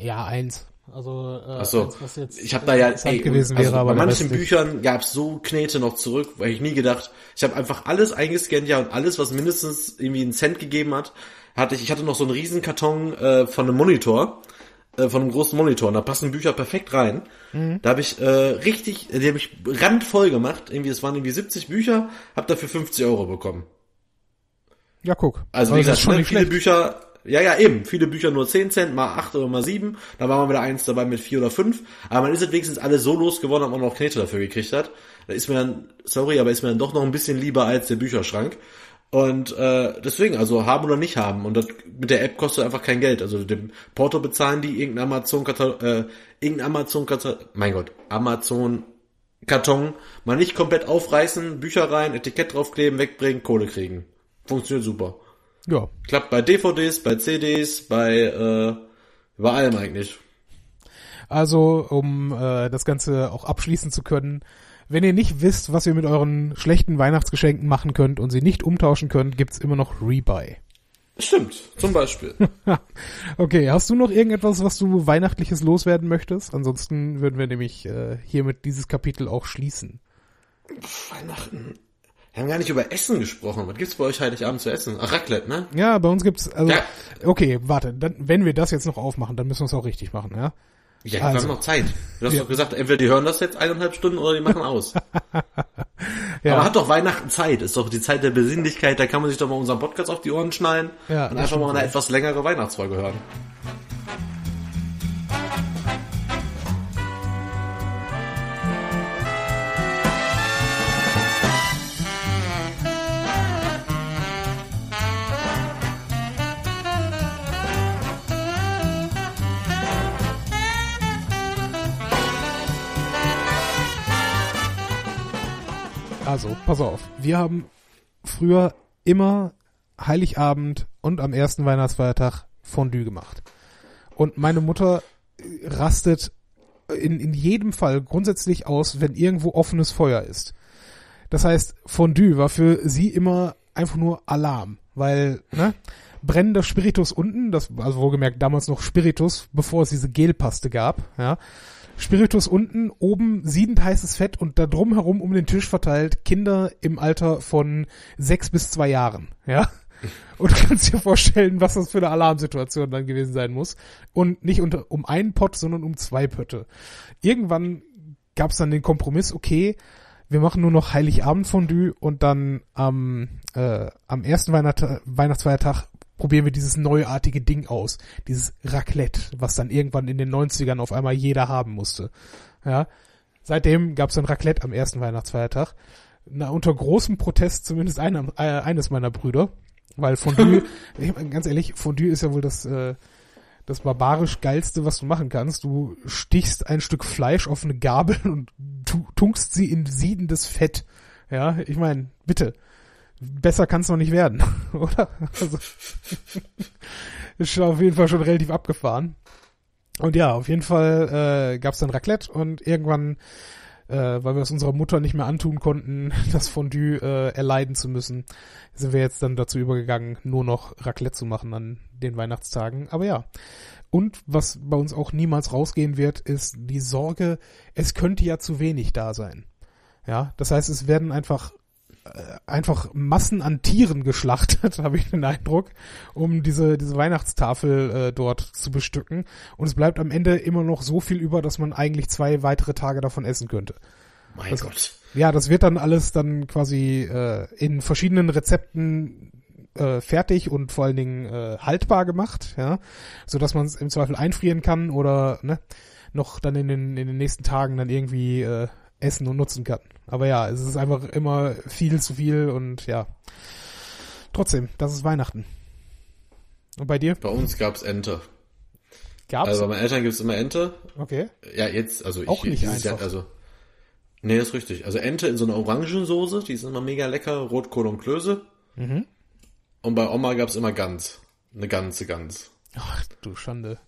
ja, eins. Also äh, so. eins, was jetzt Ich habe da ja, ey, gewesen also wäre, aber bei manchen. Büchern gab's so Knete noch zurück, weil ich nie gedacht, ich habe einfach alles eingescannt, ja, und alles, was mindestens irgendwie einen Cent gegeben hat, hatte ich, ich hatte noch so einen riesen Karton äh, von einem Monitor, äh, von einem großen Monitor, und da passen Bücher perfekt rein. Mhm. Da habe ich äh, richtig, die habe ich randvoll gemacht, irgendwie, es waren irgendwie 70 Bücher, habe dafür 50 Euro bekommen. Ja, guck. Also wie gesagt, ne, viele schlecht. Bücher, ja, ja, eben, viele Bücher nur 10 Cent, mal 8 oder mal 7, da war mal wieder eins dabei mit 4 oder 5, aber man ist es wenigstens alle so losgeworden, dass man noch Knete dafür gekriegt hat. Da ist mir dann, sorry, aber ist mir dann doch noch ein bisschen lieber als der Bücherschrank. Und äh, deswegen, also haben oder nicht haben. Und das mit der App kostet einfach kein Geld. Also dem Porto bezahlen die irgendein Amazon äh, irgendein Amazon mein Gott, Amazon Karton mal nicht komplett aufreißen, Bücher rein, Etikett draufkleben, wegbringen, Kohle kriegen. Funktioniert super. Ja, Klappt bei DVDs, bei CDs, bei äh, bei allem eigentlich. Also, um äh, das Ganze auch abschließen zu können, wenn ihr nicht wisst, was ihr mit euren schlechten Weihnachtsgeschenken machen könnt und sie nicht umtauschen könnt, gibt's immer noch Rebuy. Stimmt, zum Beispiel. okay, hast du noch irgendetwas, was du Weihnachtliches loswerden möchtest? Ansonsten würden wir nämlich äh, hiermit dieses Kapitel auch schließen. Weihnachten. Wir haben gar nicht über Essen gesprochen. Was gibt's bei euch Heiligabend zu essen? Ach, Raclette, ne? Ja, bei uns gibt's also Ja. okay, warte, dann wenn wir das jetzt noch aufmachen, dann müssen wir es auch richtig machen, ja? Ja, wir Also. haben noch Zeit. Du hast Ja. doch gesagt, entweder die hören das jetzt eineinhalb Stunden oder die machen aus. Ja. Aber hat doch Weihnachten Zeit. Ist doch die Zeit der Besinnlichkeit. Da kann man sich doch mal unseren Podcast auf die Ohren schnallen Ja, und einfach mal eine etwas längere Weihnachtsfolge hören. Pass auf. Wir haben früher immer Heiligabend und am ersten Weihnachtsfeiertag Fondue gemacht. Und meine Mutter äh, rastet in, in jedem Fall grundsätzlich aus, wenn irgendwo offenes Feuer ist. Das heißt, Fondue war für sie immer einfach nur Alarm, weil, ne? brennender Spiritus unten, das, also wohlgemerkt damals noch Spiritus, bevor es diese Gelpaste gab, ja. Spiritus unten, oben siedend heißes Fett und da drumherum um den Tisch verteilt Kinder im Alter von sechs bis zwei Jahren, ja. Und du kannst dir vorstellen, was das für eine Alarmsituation dann gewesen sein muss. Und nicht unter, um einen Pott, sondern um zwei Pötte. Irgendwann gab es dann den Kompromiss, okay, wir machen nur noch Heiligabend-Fondue und dann am, äh, am ersten Weihnacht Weihnachtsfeiertag probieren wir dieses neuartige Ding aus. Dieses Raclette, was dann irgendwann in den 90ern auf einmal jeder haben musste. Ja. Seitdem gab es dann Raclette am ersten Weihnachtsfeiertag. Na, unter großem Protest zumindest einer, äh, eines meiner Brüder. Weil Fondue, ganz ehrlich, Fondue ist ja wohl das, äh, das barbarisch geilste, was du machen kannst. Du stichst ein Stück Fleisch auf eine Gabel und tu tunkst sie in siedendes Fett. Ja, ich meine, bitte. Besser kann es noch nicht werden, oder? Also, ist auf jeden Fall schon relativ abgefahren. Und ja, auf jeden Fall äh, gab es dann Raclette und irgendwann, äh, weil wir es unserer Mutter nicht mehr antun konnten, das Fondue äh, erleiden zu müssen, sind wir jetzt dann dazu übergegangen, nur noch Raclette zu machen an den Weihnachtstagen. Aber ja. Und was bei uns auch niemals rausgehen wird, ist die Sorge, es könnte ja zu wenig da sein. Ja, das heißt, es werden einfach einfach Massen an Tieren geschlachtet, habe ich den Eindruck, um diese diese Weihnachtstafel äh, dort zu bestücken. Und es bleibt am Ende immer noch so viel über, dass man eigentlich zwei weitere Tage davon essen könnte. Mein Das- Gott. Ja, das wird dann alles dann quasi äh, in verschiedenen Rezepten äh, fertig und vor allen Dingen äh, haltbar gemacht, ja, so dass man es im Zweifel einfrieren kann oder ne, noch dann in den in den nächsten Tagen dann irgendwie äh, essen und nutzen kann. Aber ja, es ist einfach immer viel zu viel und ja. Trotzdem, das ist Weihnachten. Und bei dir? Bei uns gab's Ente. Gab's? Also bei meinen Eltern gibt's immer Ente. okay. Ja, jetzt, also ich, Auch nicht dieses Jahr, einfach. also. Nee, das ist richtig. Also Ente in so einer Orangensoße, die ist immer mega lecker, Rotkohl und Klöße. Mhm. Und bei Oma gab's immer Gans. Eine ganze Gans. Ach du Schande.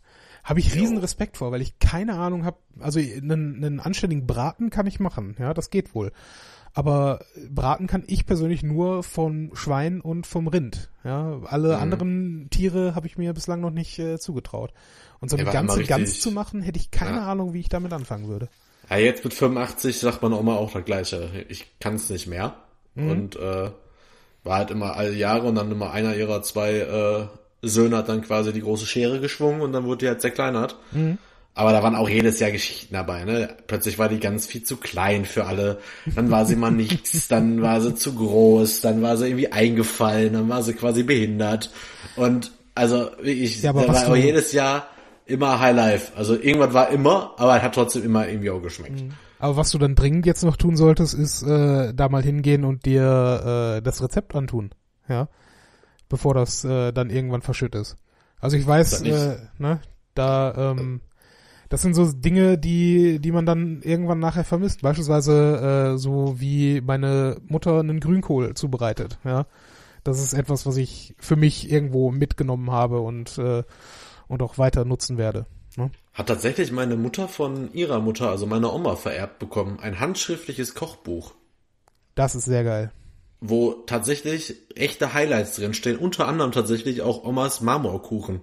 Habe ich riesen Respekt vor, weil ich keine Ahnung habe. Also einen, einen anständigen Braten kann ich machen, ja, das geht wohl. Aber Braten kann ich persönlich nur vom Schwein und vom Rind. Ja, alle Mhm. anderen Tiere habe ich mir bislang noch nicht äh, zugetraut. Und so eine immer ganze Gans zu machen, hätte ich keine Ja. Ahnung, wie ich damit anfangen würde. Ja, jetzt mit 85 sagt meine Oma auch das Gleiche. Ich kann's nicht mehr. Mhm. Und äh, war halt immer alle Jahre und dann immer einer ihrer zwei äh, Söhne hat dann quasi die große Schere geschwungen und dann wurde die halt zerkleinert. Mhm. Aber da waren auch jedes Jahr Geschichten dabei, ne? Plötzlich war die ganz viel zu klein für alle. Dann war sie mal nichts, dann war sie zu groß, dann war sie irgendwie eingefallen, dann war sie quasi behindert. Und also ich, Ja, aber da war auch jedes Jahr immer High Life. Also irgendwas war immer, aber hat trotzdem immer irgendwie auch geschmeckt. Aber was du dann dringend jetzt noch tun solltest, ist äh, da mal hingehen und dir äh, das Rezept antun. Ja. Bevor das äh, dann irgendwann verschütt ist. Also ich weiß, äh, ne, da, ähm, das sind so Dinge, die, die man dann irgendwann nachher vermisst. Beispielsweise äh, so wie meine Mutter einen Grünkohl zubereitet. Ja. Das ist etwas, was ich für mich irgendwo mitgenommen habe und, äh, und auch weiter nutzen werde. Ne? Hat tatsächlich meine Mutter von ihrer Mutter, also meiner Oma, vererbt bekommen. Ein handschriftliches Kochbuch, Das ist sehr geil. Wo tatsächlich echte Highlights drinstehen. Unter anderem tatsächlich auch Omas Marmorkuchen.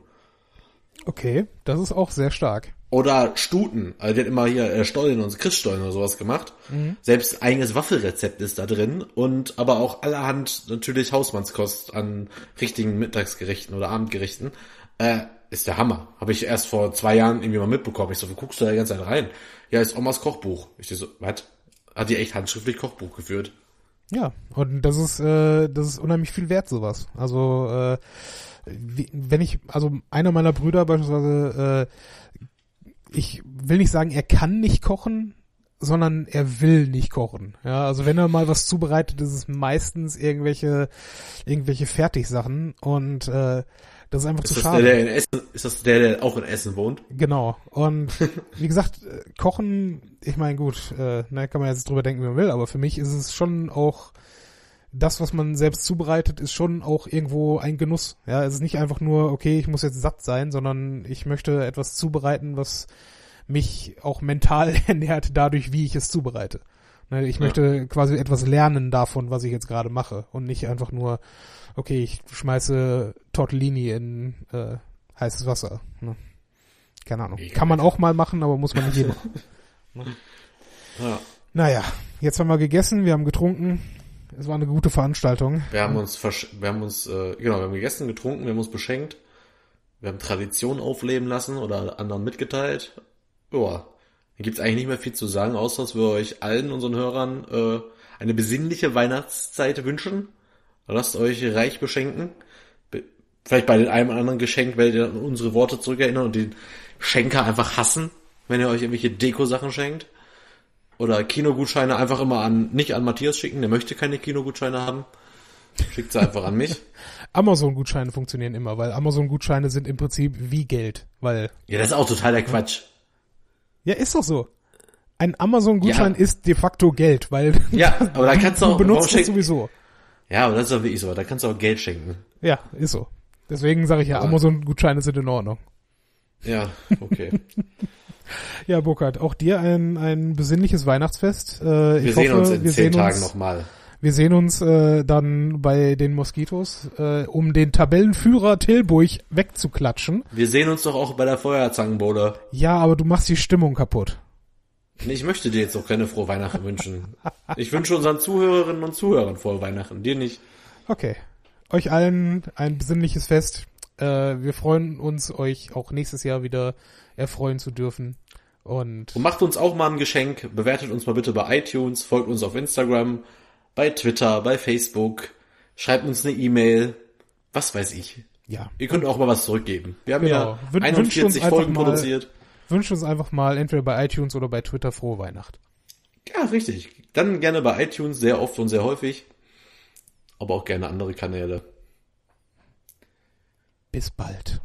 Okay, das ist auch sehr stark. Oder Stuten. Also die hat immer hier äh, Stollen und Christstollen oder sowas gemacht. Selbst eigenes Waffelrezept ist da drin. Und aber auch allerhand natürlich Hausmannskost an richtigen Mittagsgerichten oder Abendgerichten. Äh, ist der Hammer. Habe ich erst vor zwei Jahren irgendwie mal mitbekommen. Ich so, wo guckst du da die ganze Zeit rein? Ja, ist Omas Kochbuch. Ich so, was? Hat die echt handschriftlich Kochbuch geführt? Ja, und das ist, äh, das ist unheimlich viel wert, sowas. Also, äh, wenn ich, also einer meiner Brüder beispielsweise, äh, ich will nicht sagen, er kann nicht kochen, sondern er will nicht kochen. Ja, also wenn er mal was zubereitet, ist es meistens irgendwelche, irgendwelche Fertigsachen und äh, das ist einfach Ist zu das schade. der, der in Essen, ist das der, der auch in Essen wohnt? Genau. Und wie gesagt, Kochen, ich meine, gut, äh, ne, kann man jetzt drüber denken, wie man will, aber für mich ist es schon auch das, was man selbst zubereitet, ist schon auch irgendwo ein Genuss. Ja, es ist nicht einfach nur, okay, ich muss jetzt satt sein, sondern ich möchte etwas zubereiten, was mich auch mental ernährt dadurch, wie ich es zubereite. Ne, ich möchte quasi etwas lernen davon, was ich jetzt gerade mache und nicht einfach nur, okay, ich schmeiße Tortellini in äh, heißes Wasser. Ne? Keine Ahnung. Ich- Kann man auch mal machen, aber muss man nicht jeden. Ja. naja, jetzt haben wir gegessen, wir haben getrunken. Es war eine gute Veranstaltung. Wir haben uns, wir haben uns, äh, genau, wir haben gegessen, getrunken, wir haben uns beschenkt. Wir haben Tradition aufleben lassen oder anderen mitgeteilt. Ja, da gibt's eigentlich nicht mehr viel zu sagen, außer dass wir euch allen unseren Hörern äh, eine besinnliche Weihnachtszeit wünschen. Lasst euch reich beschenken. Be Vielleicht bei oder anderen Geschenk werdet ihr an unsere Worte zurückerinnern und den Schenker einfach hassen, wenn ihr euch irgendwelche Deko-Sachen schenkt. Oder Kinogutscheine einfach immer an, nicht an Matthias schicken, der möchte keine Kinogutscheine haben. Schickt sie einfach an mich. Amazon-Gutscheine funktionieren immer, weil Amazon-Gutscheine sind im Prinzip wie Geld, weil Ja, das ist auch total der Quatsch. ja ist doch so. Ein Amazon-Gutschein Ja. ist de facto Geld, weil Ja, aber da kannst du auch, benutzt warum es schenk- sowieso. Ja, aber das ist doch wirklich so, da kannst du auch Geld schenken. Ja, ist so. Deswegen sage ich ja, Aber- Amazon-Gutscheine sind in Ordnung. Ja, okay. Ja, Burkhard, auch dir ein, ein besinnliches Weihnachtsfest. Äh, Wir ich sehen hoffe, uns in wir zehn sehen Tagen nochmal. Wir sehen uns äh, dann bei den Moskitos, äh, um den Tabellenführer Tilburg wegzuklatschen. Wir sehen uns doch auch bei der Feuerzangenbowle. Ja, aber du machst die Stimmung kaputt. Nee, Ich möchte dir jetzt auch keine frohe Weihnachten wünschen. Ich wünsche unseren Zuhörerinnen und Zuhörern frohe Weihnachten. Dir nicht. Okay. Euch allen ein besinnliches Fest. Äh, wir freuen uns, euch auch nächstes Jahr wieder erfreuen zu dürfen. Und Und macht uns auch mal ein Geschenk. Bewertet uns mal bitte bei iTunes. Folgt uns auf Instagram, bei Twitter, bei Facebook. Schreibt uns eine E-Mail. Was weiß ich. ja, Ihr könnt auch mal was zurückgeben. Wir haben Genau. Ja wünscht uns 41 einfach Folgen produziert. Wünscht uns einfach mal entweder bei iTunes oder bei Twitter frohe Weihnacht. Ja, richtig. Dann gerne bei iTunes, sehr oft und sehr häufig. Aber auch gerne andere Kanäle. Bis bald.